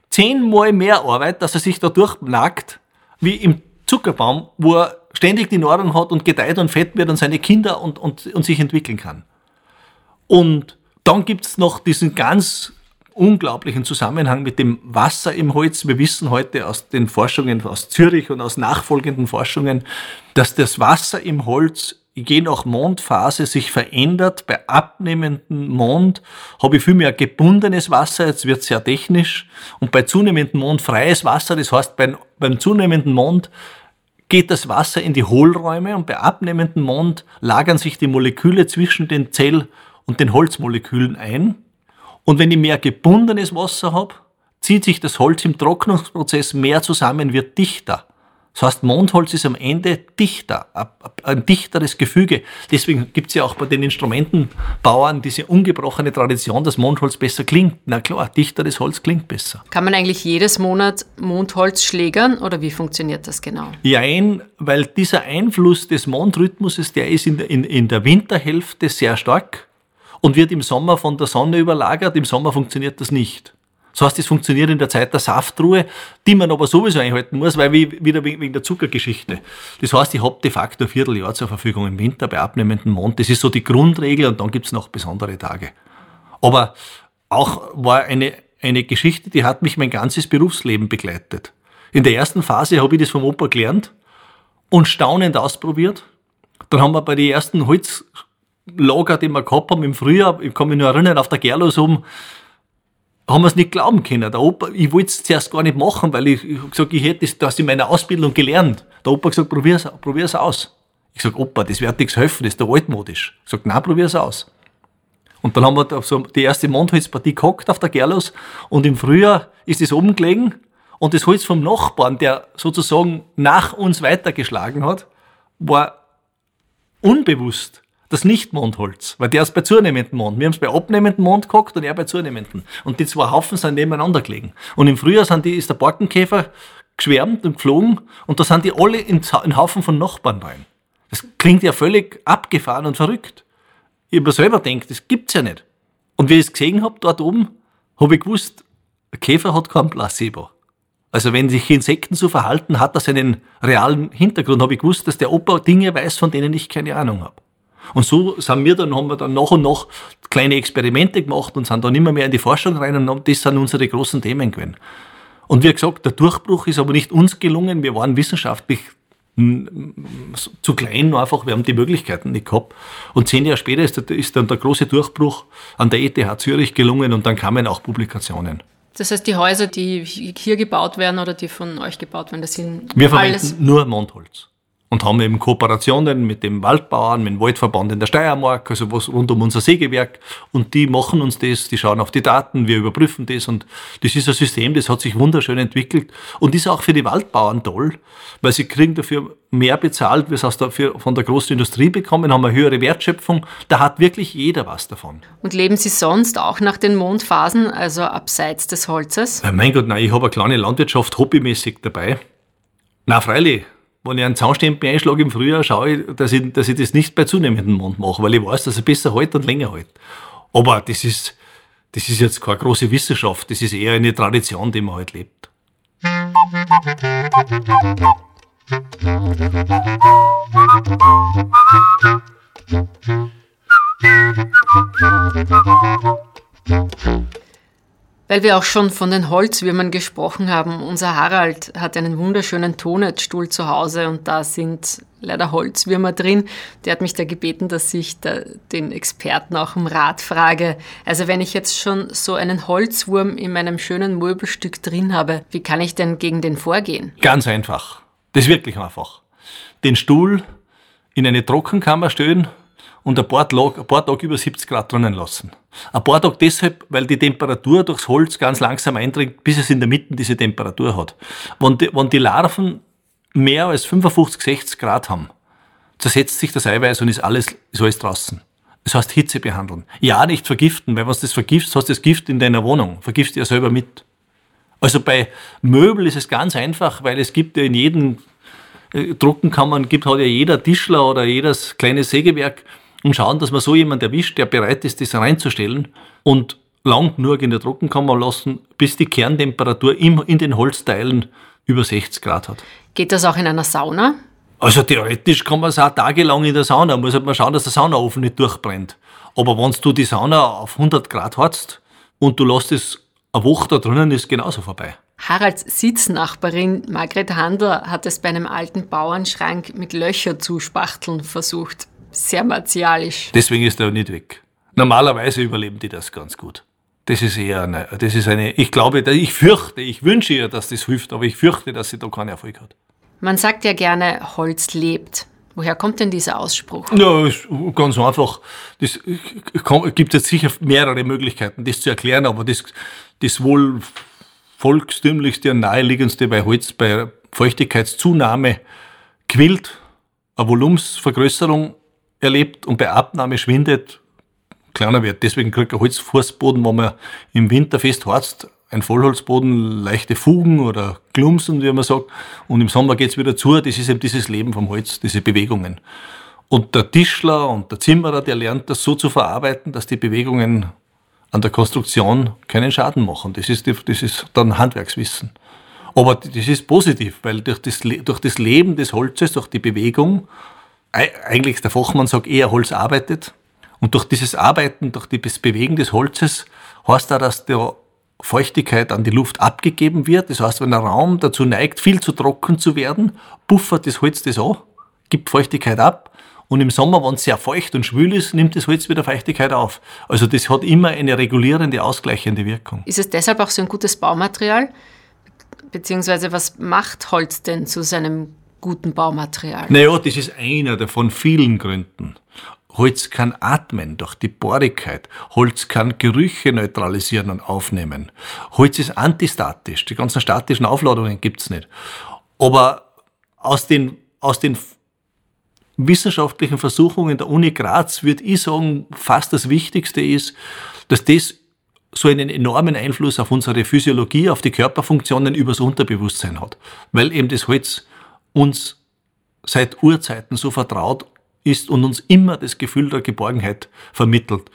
zehnmal mehr Arbeit, dass er sich da durchnagt, wie im Zuckerbaum, wo er ständig die Nahrung hat und gedeiht und fett wird und seine Kinder und, und, und sich entwickeln kann. Und dann gibt's noch diesen ganz unglaublichen Zusammenhang mit dem Wasser im Holz. Wir wissen heute aus den Forschungen aus Zürich und aus nachfolgenden Forschungen, dass das Wasser im Holz je nach Mondphase sich verändert. Bei abnehmendem Mond habe ich viel mehr gebundenes Wasser, jetzt wird es sehr technisch. Und bei zunehmendem Mond freies Wasser, das heißt beim, beim zunehmenden Mond geht das Wasser in die Hohlräume und bei abnehmendem Mond lagern sich die Moleküle zwischen den Zell- und den Holzmolekülen ein. Und wenn ich mehr gebundenes Wasser habe, zieht sich das Holz im Trocknungsprozess mehr zusammen, wird dichter. Das heißt, Mondholz ist am Ende dichter, ein dichteres Gefüge. Deswegen gibt es ja auch bei den Instrumentenbauern diese ungebrochene Tradition, dass Mondholz besser klingt. Na klar, dichteres Holz klingt besser. Kann man eigentlich jedes Monat Mondholz schlägern oder wie funktioniert das genau? Jein, weil dieser Einfluss des Mondrhythmuses, der ist in der, in, in der Winterhälfte sehr stark und wird im Sommer von der Sonne überlagert. Im Sommer funktioniert das nicht. Das heißt, es funktioniert in der Zeit der Saftruhe, die man aber sowieso einhalten muss, weil wir wieder wegen der Zuckergeschichte. Das heißt, ich habe de facto ein Vierteljahr zur Verfügung im Winter bei abnehmendem Mond. Das ist so die Grundregel und dann gibt's noch besondere Tage. Aber auch war eine, eine Geschichte, die hat mich mein ganzes Berufsleben begleitet. In der ersten Phase habe ich das vom Opa gelernt und staunend ausprobiert. Dann haben wir bei den ersten Holz Lager, die wir gehabt haben im Frühjahr, ich kann mich nur erinnern, auf der Gerlos oben, haben wir es nicht glauben können. Der Opa, ich wollte es zuerst gar nicht machen, weil ich, ich gesagt, ich hätte das in meiner Ausbildung gelernt. Der Opa hat gesagt, probier's, probier's aus. Ich sag, Opa, das wird nichts helfen, das ist der altmodisch. Ich sag, nein, probier's aus. Und dann haben wir so die erste Mondholzpartie gehockt auf der Gerlos und im Frühjahr ist es oben gelegen und das Holz vom Nachbarn, der sozusagen nach uns weitergeschlagen hat, war unbewusst das Nicht-Mondholz, weil der ist bei zunehmendem Mond. Wir haben es bei abnehmendem Mond gehockt und er bei zunehmendem. Und die zwei Haufen sind nebeneinander gelegen. Und im Frühjahr sind die, ist der Borkenkäfer geschwärmt und geflogen und da sind die alle in, in Haufen von Nachbarn rein. Das klingt ja völlig abgefahren und verrückt. Ich habe mir selber gedacht, das gibt's ja nicht. Und wie ich es gesehen habe, dort oben, habe ich gewusst, der Käfer hat kein Placebo. Also wenn sich Insekten so verhalten, hat das einen realen Hintergrund. Habe ich gewusst, dass der Opa Dinge weiß, von denen ich keine Ahnung habe. Und so sind wir dann, haben wir dann nach und nach kleine Experimente gemacht und sind dann immer mehr in die Forschung rein und das sind unsere großen Themen gewesen. Und wie gesagt, der Durchbruch ist aber nicht uns gelungen. Wir waren wissenschaftlich zu klein einfach, wir haben die Möglichkeiten nicht gehabt. Und zehn Jahre später ist, ist dann der große Durchbruch an der ETH Zürich gelungen und dann kamen auch Publikationen. Das heißt, die Häuser, die hier gebaut werden oder die von euch gebaut werden, das sind Wir verwenden nur Mondholz. Und haben eben Kooperationen mit dem Waldbauern, mit dem Waldverband in der Steiermark, also was rund um unser Sägewerk. Und die machen uns das, die schauen auf die Daten, wir überprüfen das und das ist ein System, das hat sich wunderschön entwickelt und ist auch für die Waldbauern toll, weil sie kriegen dafür mehr bezahlt, wie sie aus der, für, von der großen Industrie bekommen, haben eine höhere Wertschöpfung. Da hat wirklich jeder was davon. Und leben Sie sonst auch nach den Mondphasen, also abseits des Holzes? Mein Gott, nein, ich habe eine kleine Landwirtschaft hobbymäßig dabei. Na, freilich, wenn ich einen Zaunstempel einschlage im Frühjahr, schaue ich, dass ich, dass ich das nicht bei zunehmendem Mond mache, weil ich weiß, dass er besser hält und länger hält. Aber das ist, das ist jetzt keine große Wissenschaft, das ist eher eine Tradition, die man halt lebt. Weil wir auch schon von den Holzwürmern gesprochen haben, unser Harald hat einen wunderschönen Tonetstuhl zu Hause und da sind leider Holzwürmer drin. Der hat mich da gebeten, dass ich da den Experten auch um Rat frage. Also wenn ich jetzt schon so einen Holzwurm in meinem schönen Möbelstück drin habe, wie kann ich denn gegen den vorgehen? Ganz einfach. Das ist wirklich einfach. Den Stuhl in eine Trockenkammer stellen und ein paar, Tage, ein paar Tage über 70 Grad drinnen lassen. Ein paar Tage deshalb, weil die Temperatur durchs Holz ganz langsam eindringt, bis es in der Mitte diese Temperatur hat. Wenn die, wenn die Larven mehr als 55, 60 Grad haben, zersetzt sich das Eiweiß und ist alles, ist alles draußen. Das heißt Hitze behandeln. Ja, nicht vergiften, weil wenn du das vergiftest, hast du das Gift in deiner Wohnung. Vergift ja selber mit. Also bei Möbel ist es ganz einfach, weil es gibt ja in jedem äh, Druckenkammern gibt, hat ja jeder Tischler oder jedes kleine Sägewerk und schauen, dass man so jemand erwischt, der bereit ist, das reinzustellen und lang genug in der Trockenkammer lassen, bis die Kerntemperatur in den Holzteilen über 60 Grad hat. Geht das auch in einer Sauna? Also theoretisch kann man es auch tagelang in der Sauna, muss halt mal schauen, dass der Saunaofen nicht durchbrennt. Aber wenn du die Sauna auf 100 Grad hast und du lässt es eine Woche da drinnen, ist genauso vorbei. Haralds Sitznachbarin Margret Handler hat es bei einem alten Bauernschrank mit Löcher zu spachteln versucht sehr martialisch. Deswegen ist er nicht weg. Normalerweise überleben die das ganz gut. Das ist eher eine, das ist eine, ich glaube, ich fürchte, ich wünsche ihr, dass das hilft, aber ich fürchte, dass sie da keinen Erfolg hat. Man sagt ja gerne, Holz lebt. Woher kommt denn dieser Ausspruch? Ja, ganz einfach. Es gibt jetzt sicher mehrere Möglichkeiten, das zu erklären, aber das, das wohl volkstümlichste und naheliegendste bei Holz, bei Feuchtigkeitszunahme quillt, eine Volumensvergrößerung erlebt und bei Abnahme schwindet, kleiner wird. Deswegen kriegt ein Holzfußboden, wo man im Winter festhorzt, ein Vollholzboden, leichte Fugen oder Klumsen, wie man sagt, und im Sommer geht's wieder zu. Das ist eben dieses Leben vom Holz, diese Bewegungen. Und der Tischler und der Zimmerer, der lernt das so zu verarbeiten, dass die Bewegungen an der Konstruktion keinen Schaden machen. Das ist, das ist dann Handwerkswissen. Aber das ist positiv, weil durch das, durch das Leben des Holzes, durch die Bewegung, eigentlich der Fachmann sagt eher Holz arbeitet. Und durch dieses Arbeiten, durch das Bewegen des Holzes, heißt da, dass der Feuchtigkeit an die Luft abgegeben wird. Das heißt, wenn ein Raum dazu neigt, viel zu trocken zu werden, puffert das Holz das an, gibt Feuchtigkeit ab. Und im Sommer, wenn es sehr feucht und schwül ist, nimmt das Holz wieder Feuchtigkeit auf. Also das hat immer eine regulierende, ausgleichende Wirkung. Ist es deshalb auch so ein gutes Baumaterial? Beziehungsweise was macht Holz denn zu seinem guten Baumaterial? Naja, das ist einer der von vielen Gründen. Holz kann atmen durch die Porigkeit. Holz kann Gerüche neutralisieren und aufnehmen. Holz ist antistatisch. Die ganzen statischen Aufladungen gibt's nicht. Aber aus den, aus den wissenschaftlichen Versuchungen der Uni Graz würde ich sagen, fast das Wichtigste ist, dass das so einen enormen Einfluss auf unsere Physiologie, auf die Körperfunktionen übers Unterbewusstsein hat. Weil eben das Holz uns seit Urzeiten so vertraut ist und uns immer das Gefühl der Geborgenheit vermittelt.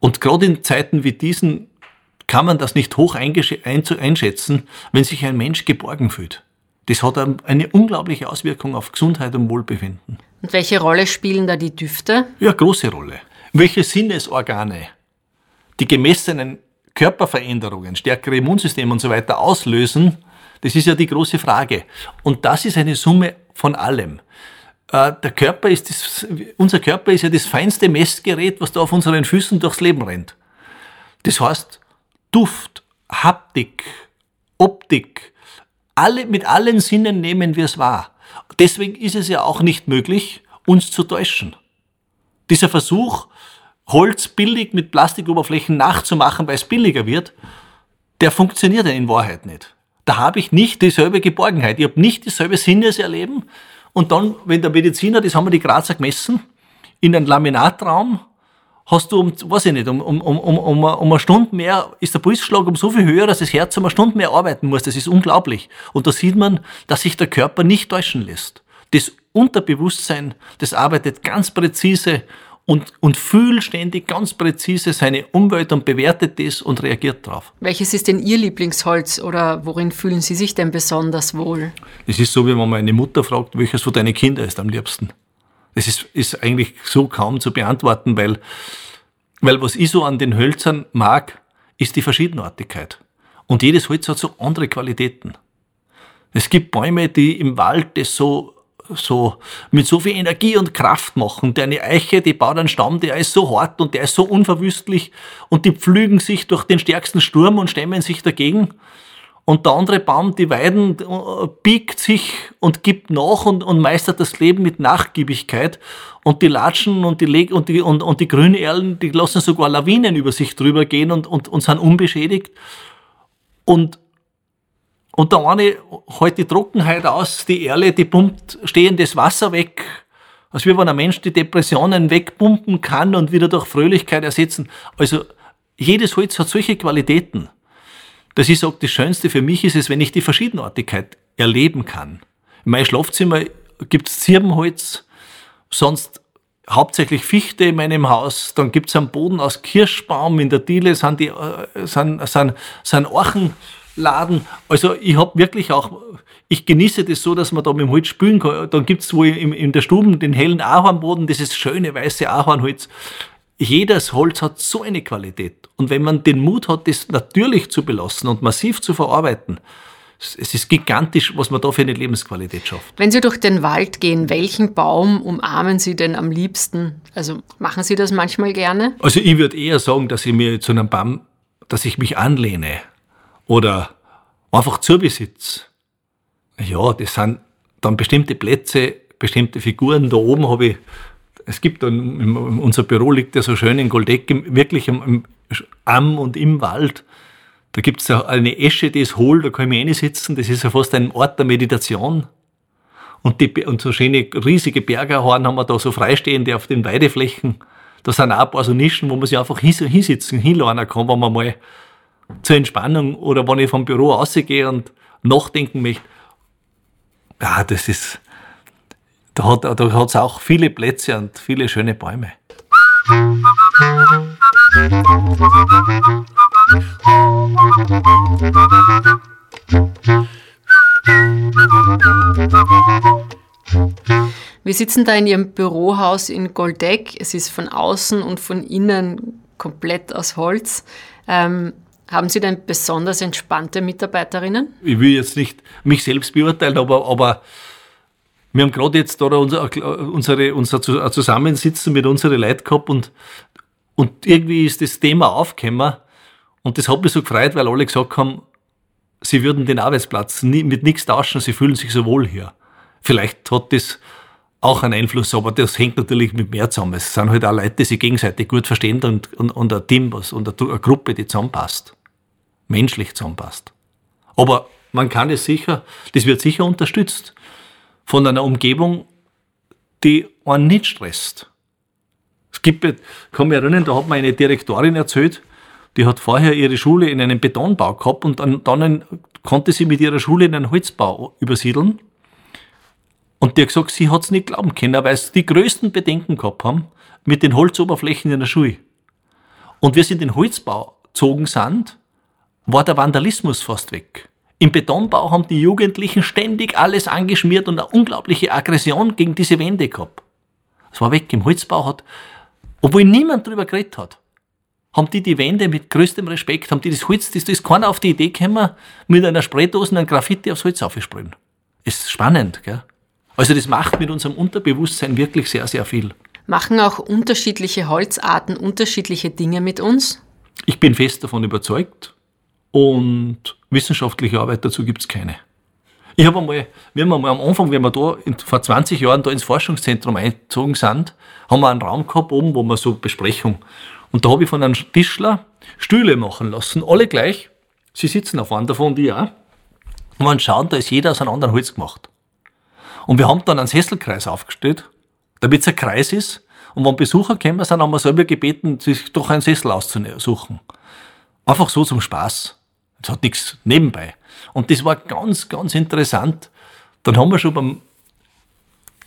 Und gerade in Zeiten wie diesen kann man das nicht hoch einschätzen, wenn sich ein Mensch geborgen fühlt. Das hat eine unglaubliche Auswirkung auf Gesundheit und Wohlbefinden. Und welche Rolle spielen da die Düfte? Ja, große Rolle. Welche Sinnesorgane die gemessenen Körperveränderungen, stärkere Immunsystem und so weiter auslösen, das ist ja die große Frage. Und das ist eine Summe von allem. Äh, der Körper ist das, unser Körper ist ja das feinste Messgerät, was da auf unseren Füßen durchs Leben rennt. Das heißt, Duft, Haptik, Optik, alle, mit allen Sinnen nehmen wir es wahr. Deswegen ist es ja auch nicht möglich, uns zu täuschen. Dieser Versuch, Holz billig mit Plastikoberflächen nachzumachen, weil es billiger wird, der funktioniert ja in Wahrheit nicht. Da habe ich nicht dieselbe Geborgenheit. Ich habe nicht dieselbe Sinneserleben. Und dann, wenn der Mediziner, das haben wir die Grazer gemessen, in einem Laminatraum hast du um, weiß ich nicht, um, um, um, um, um, eine Stunde mehr, ist der Pulsschlag um so viel höher, dass das Herz um eine Stunde mehr arbeiten muss. Das ist unglaublich. Und da sieht man, dass sich der Körper nicht täuschen lässt. Das Unterbewusstsein, das arbeitet ganz präzise und, und fühlt ständig ganz präzise seine Umwelt und bewertet das und reagiert darauf. Welches ist denn Ihr Lieblingsholz oder worin fühlen Sie sich denn besonders wohl? Das ist so, wie wenn man eine Mutter fragt, welches von deinen Kindern ist am liebsten. Das ist, ist eigentlich so kaum zu beantworten, weil, weil was ich so an den Hölzern mag, ist die Verschiedenartigkeit. Und jedes Holz hat so andere Qualitäten. Es gibt Bäume, die im Wald das so so mit so viel Energie und Kraft machen. Der eine Eiche, die baut einen Stamm, der ist so hart und der ist so unverwüstlich und die pflügen sich durch den stärksten Sturm und stemmen sich dagegen. Und der andere Baum, die Weiden, äh, biegt sich und gibt nach und, und meistert das Leben mit Nachgiebigkeit. Und die Latschen und die, Leg und die, und, und die Grünerlen, die lassen sogar Lawinen über sich drüber gehen und, und, und sind unbeschädigt. Und und der eine hält die Trockenheit aus, die Erle, die pumpt stehendes Wasser weg. Also wie wenn ein Mensch die Depressionen wegpumpen kann und wieder durch Fröhlichkeit ersetzen. Also jedes Holz hat solche Qualitäten. Das ist auch das Schönste für mich ist es, wenn ich die Verschiedenartigkeit erleben kann. In meinem Schlafzimmer gibt's Zirbenholz, sonst hauptsächlich Fichte in meinem Haus. Dann gibt's einen Boden aus Kirschbaum. In der Diele sind, die, äh, sind, sind, sind Orchen Laden. Also ich habe wirklich auch, ich genieße das so, dass man da mit dem Holz spülen kann. Dann gibt's wo in, in der Stube den hellen Ahornboden, dieses schöne weiße Ahornholz. Jedes Holz hat so eine Qualität. Und wenn man den Mut hat, das natürlich zu belassen und massiv zu verarbeiten, es ist gigantisch, was man da für eine Lebensqualität schafft. Wenn Sie durch den Wald gehen, welchen Baum umarmen Sie denn am liebsten? Also machen Sie das manchmal gerne? Also ich würde eher sagen, dass ich mir zu einem Baum, dass ich mich anlehne oder einfach Zubesitz. Ja, das sind dann bestimmte Plätze, bestimmte Figuren. Da oben habe ich, es gibt dann, unser Büro liegt ja so schön in Goldeck, wirklich am, am und im Wald. Da gibt es eine Esche, die ist hohl, da kann ich mich sitzen. Das ist ja fast ein Ort der Meditation. Und, die, und so schöne riesige Bergerhorn haben wir da so freistehende auf den Weideflächen. Da sind auch ein paar so Nischen, wo man sich einfach hinsitzen, hinlernen kann, wenn man mal zur Entspannung oder wenn ich vom Büro rausgehe und nachdenken möchte, ja, das ist, da hat hat's auch viele Plätze und viele schöne Bäume. Wir sitzen da in Ihrem Bürohaus in Goldeck. Es ist von außen und von innen komplett aus Holz. Ähm, haben Sie denn besonders entspannte Mitarbeiterinnen? Ich will jetzt nicht mich selbst beurteilen, aber, aber wir haben gerade jetzt da unser, unsere, unser Zusammensitzen mit unseren Leuten gehabt und, und irgendwie ist das Thema aufgekommen und das hat mich so gefreut, weil alle gesagt haben, sie würden den Arbeitsplatz nie, mit nichts tauschen, sie fühlen sich so wohl hier. Vielleicht hat das auch einen Einfluss, aber das hängt natürlich mit mehr zusammen. Es sind halt auch Leute, die sich gegenseitig gut verstehen und, und, und ein Team was, und eine Gruppe, die zusammenpasst. Menschlich zusammenpasst. Aber man kann es sicher, das wird sicher unterstützt von einer Umgebung, die einen nicht stresst. Es gibt, ich kann mich erinnern, da hat mir eine Direktorin erzählt, die hat vorher ihre Schule in einen Betonbau gehabt und dann, dann konnte sie mit ihrer Schule in einen Holzbau übersiedeln und die hat gesagt, sie hat es nicht glauben können, weil sie die größten Bedenken gehabt haben mit den Holzoberflächen in der Schule. Und wir sind in den Holzbau gezogen sind, war der Vandalismus fast weg. Im Betonbau haben die Jugendlichen ständig alles angeschmiert und eine unglaubliche Aggression gegen diese Wände gehabt. Es war weg. Im Holzbau hat, obwohl niemand drüber geredet hat, haben die die Wände mit größtem Respekt, haben die das Holz, das, ist keiner auf die Idee gekommen, mit einer Spraydose ein Graffiti aufs Holz aufzusprühen. Ist spannend, gell? Also das macht mit unserem Unterbewusstsein wirklich sehr, sehr viel. Machen auch unterschiedliche Holzarten unterschiedliche Dinge mit uns? Ich bin fest davon überzeugt und wissenschaftliche Arbeit dazu gibt es keine. Ich habe einmal, wir haben einmal am Anfang, wenn wir da in, vor 20 Jahren da ins Forschungszentrum eingezogen sind, haben wir einen Raum gehabt oben, wo wir so Besprechung. Und da habe ich von einem Tischler Stühle machen lassen, alle gleich. Sie sitzen auf einem davon, die auch. Und man schauen, da ist jeder aus einem anderen Holz gemacht. Und wir haben dann einen Sesselkreis aufgestellt, damit es ein Kreis ist. Und wenn Besucher kommen sind, haben wir selber gebeten, sich doch einen Sessel auszusuchen. Einfach so zum Spaß. Es hat nichts nebenbei. Und das war ganz, ganz interessant. Dann haben wir schon beim,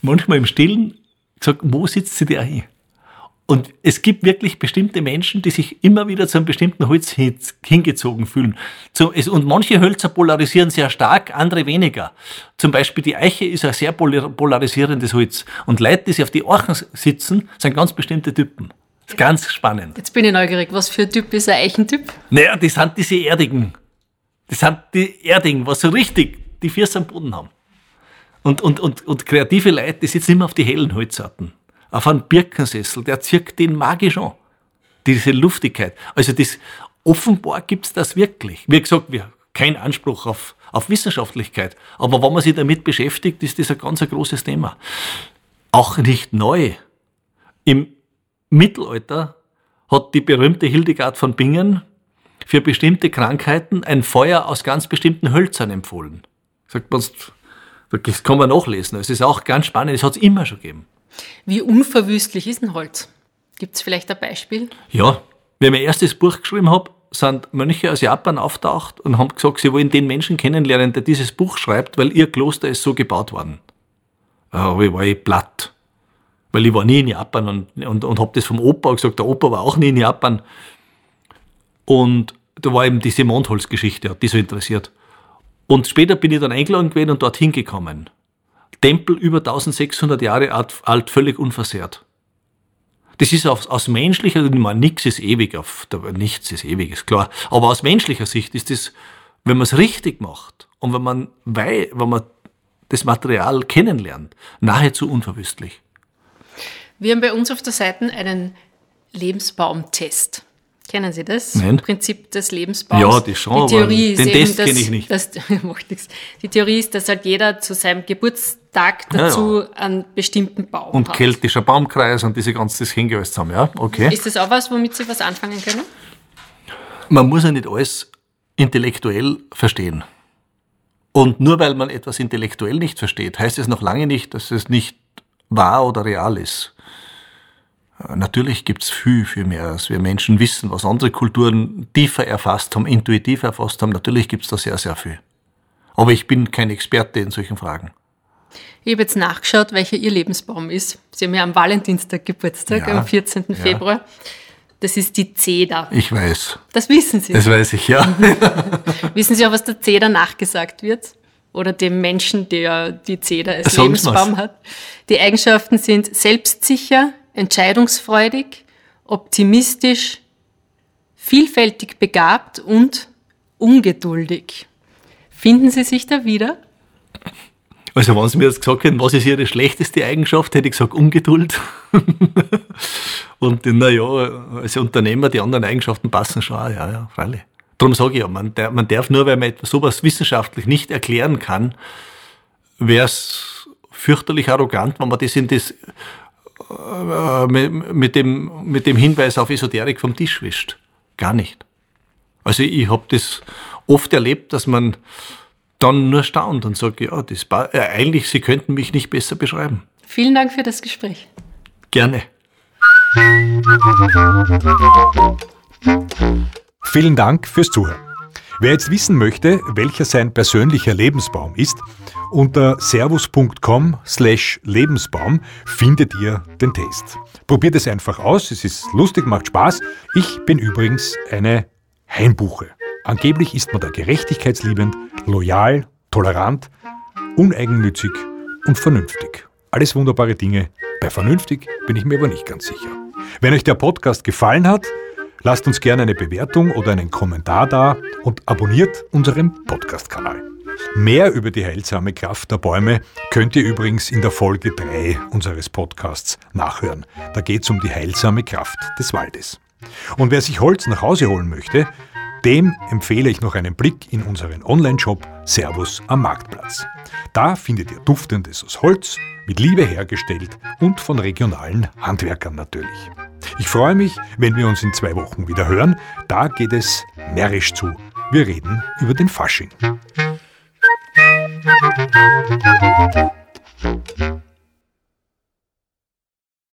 manchmal im Stillen gesagt, wo sitzt sie da hin? Und es gibt wirklich bestimmte Menschen, die sich immer wieder zu einem bestimmten Holz hingezogen fühlen. Und manche Hölzer polarisieren sehr stark, andere weniger. Zum Beispiel die Eiche ist ein sehr polarisierendes Holz. Und Leute, die sich auf die Eichen sitzen, sind ganz bestimmte Typen. Das ist ganz spannend. Jetzt bin ich neugierig. Was für ein Typ ist ein Eichentyp? Naja, die sind diese Erdigen. Das sind die Erdigen, was so richtig die Füße am Boden haben. Und, und, und, und kreative Leute, die sitzen immer auf die hellen Holzarten auf einen Birkensessel, der zirkt den magisch an. Diese Luftigkeit. Also das, offenbar gibt's das wirklich. Wie gesagt, wir kein Anspruch auf, auf Wissenschaftlichkeit. Aber wenn man sich damit beschäftigt, ist das ein ganz ein großes Thema. Auch nicht neu. Im Mittelalter hat die berühmte Hildegard von Bingen für bestimmte Krankheiten ein Feuer aus ganz bestimmten Hölzern empfohlen. Sagt man, das kann man nachlesen. Es ist auch ganz spannend, es hat es immer schon gegeben. Wie unverwüstlich ist ein Holz? Gibt es vielleicht ein Beispiel? Ja, wenn ich mein erstes Buch geschrieben habe, sind Mönche aus Japan auftaucht und haben gesagt, sie wollen den Menschen kennenlernen, der dieses Buch schreibt, weil ihr Kloster ist so gebaut worden. Aber ich war ich platt. Weil ich war nie in Japan und, und, und habe das vom Opa gesagt, der Opa war auch nie in Japan. Und da war eben diese Mondholzgeschichte, hat die so interessiert. Und später bin ich dann eingeladen gewesen und dorthin gekommen. Tempel über 1600 Jahre alt, völlig unversehrt. Das ist aus, aus menschlicher, ich meine, nichts ist ewig, auf, nichts ist ewig, ist klar. Aber aus menschlicher Sicht ist das, wenn man es richtig macht und wenn man, weil, wenn man das Material kennenlernt, nahezu unverwüstlich. Wir haben bei uns auf der Seite einen Lebensbaumtest. Kennen Sie das? Nein. Prinzip des Lebensbaums. Ja, die schon, die Theorie den Test kenne ich nicht. Dass. Die Theorie ist, dass halt jeder zu seinem Geburtstag dazu ja, ja. einen bestimmten Baum und hat. Und keltischer Baumkreis und diese ganze das hängt alles zusammen, ja, okay. Ist das auch was, womit Sie was anfangen können? Man muss ja nicht alles intellektuell verstehen. Und nur weil man etwas intellektuell nicht versteht, heißt es noch lange nicht, dass es nicht wahr oder real ist. Natürlich gibt's viel, viel mehr, als wir Menschen wissen, was andere Kulturen tiefer erfasst haben, intuitiv erfasst haben. Natürlich gibt's da sehr, sehr viel. Aber ich bin kein Experte in solchen Fragen. Ich habe jetzt nachgeschaut, welcher Ihr Lebensbaum ist. Sie haben ja am Valentinstag Geburtstag, ja, am 14. Ja. Februar. Das ist die Zeder. Ich weiß. Das wissen Sie. Das weiß ich, ja. wissen Sie auch, was der Zeder nachgesagt wird? Oder dem Menschen, der die Zeder als Lebensbaum hat? Die Eigenschaften sind selbstsicher, entscheidungsfreudig, optimistisch, vielfältig begabt und ungeduldig. Finden Sie sich da wieder? Also wenn Sie mir jetzt gesagt hätten, was ist Ihre schlechteste Eigenschaft, hätte ich gesagt Ungeduld. und naja, als Unternehmer, die anderen Eigenschaften passen schon auch, ja, ja, freilich. Darum sage ich ja, man, man darf nur, weil man sowas wissenschaftlich nicht erklären kann, wäre es fürchterlich arrogant, wenn man das in das äh, mit, mit, dem, mit dem Hinweis auf Esoterik vom Tisch wischt. Gar nicht. Also ich habe das oft erlebt, dass man dann nur staunt und sagt, ja, das äh, eigentlich, Sie könnten mich nicht besser beschreiben. Vielen Dank für das Gespräch. Gerne. Vielen Dank fürs Zuhören. Wer jetzt wissen möchte, welcher sein persönlicher Lebensbaum ist, unter servus.com slash Lebensbaum findet ihr den Test. Probiert es einfach aus, es ist lustig, macht Spaß. Ich bin übrigens eine Heimbuche. Angeblich ist man da gerechtigkeitsliebend, loyal, tolerant, uneigennützig und vernünftig. Alles wunderbare Dinge. Bei vernünftig bin ich mir aber nicht ganz sicher. Wenn euch der Podcast gefallen hat, Lasst uns gerne eine Bewertung oder einen Kommentar da und abonniert unseren Podcast-Kanal. Mehr über die heilsame Kraft der Bäume könnt ihr übrigens in der Folge 3 unseres Podcasts nachhören. Da geht es um die heilsame Kraft des Waldes. Und wer sich Holz nach Hause holen möchte, dem empfehle ich noch einen Blick in unseren Online-Shop Servus am Marktplatz. Da findet ihr Duftendes aus Holz, mit Liebe hergestellt und von regionalen Handwerkern natürlich. Ich freue mich, wenn wir uns in zwei Wochen wieder hören. Da geht es närrisch zu. Wir reden über den Fasching.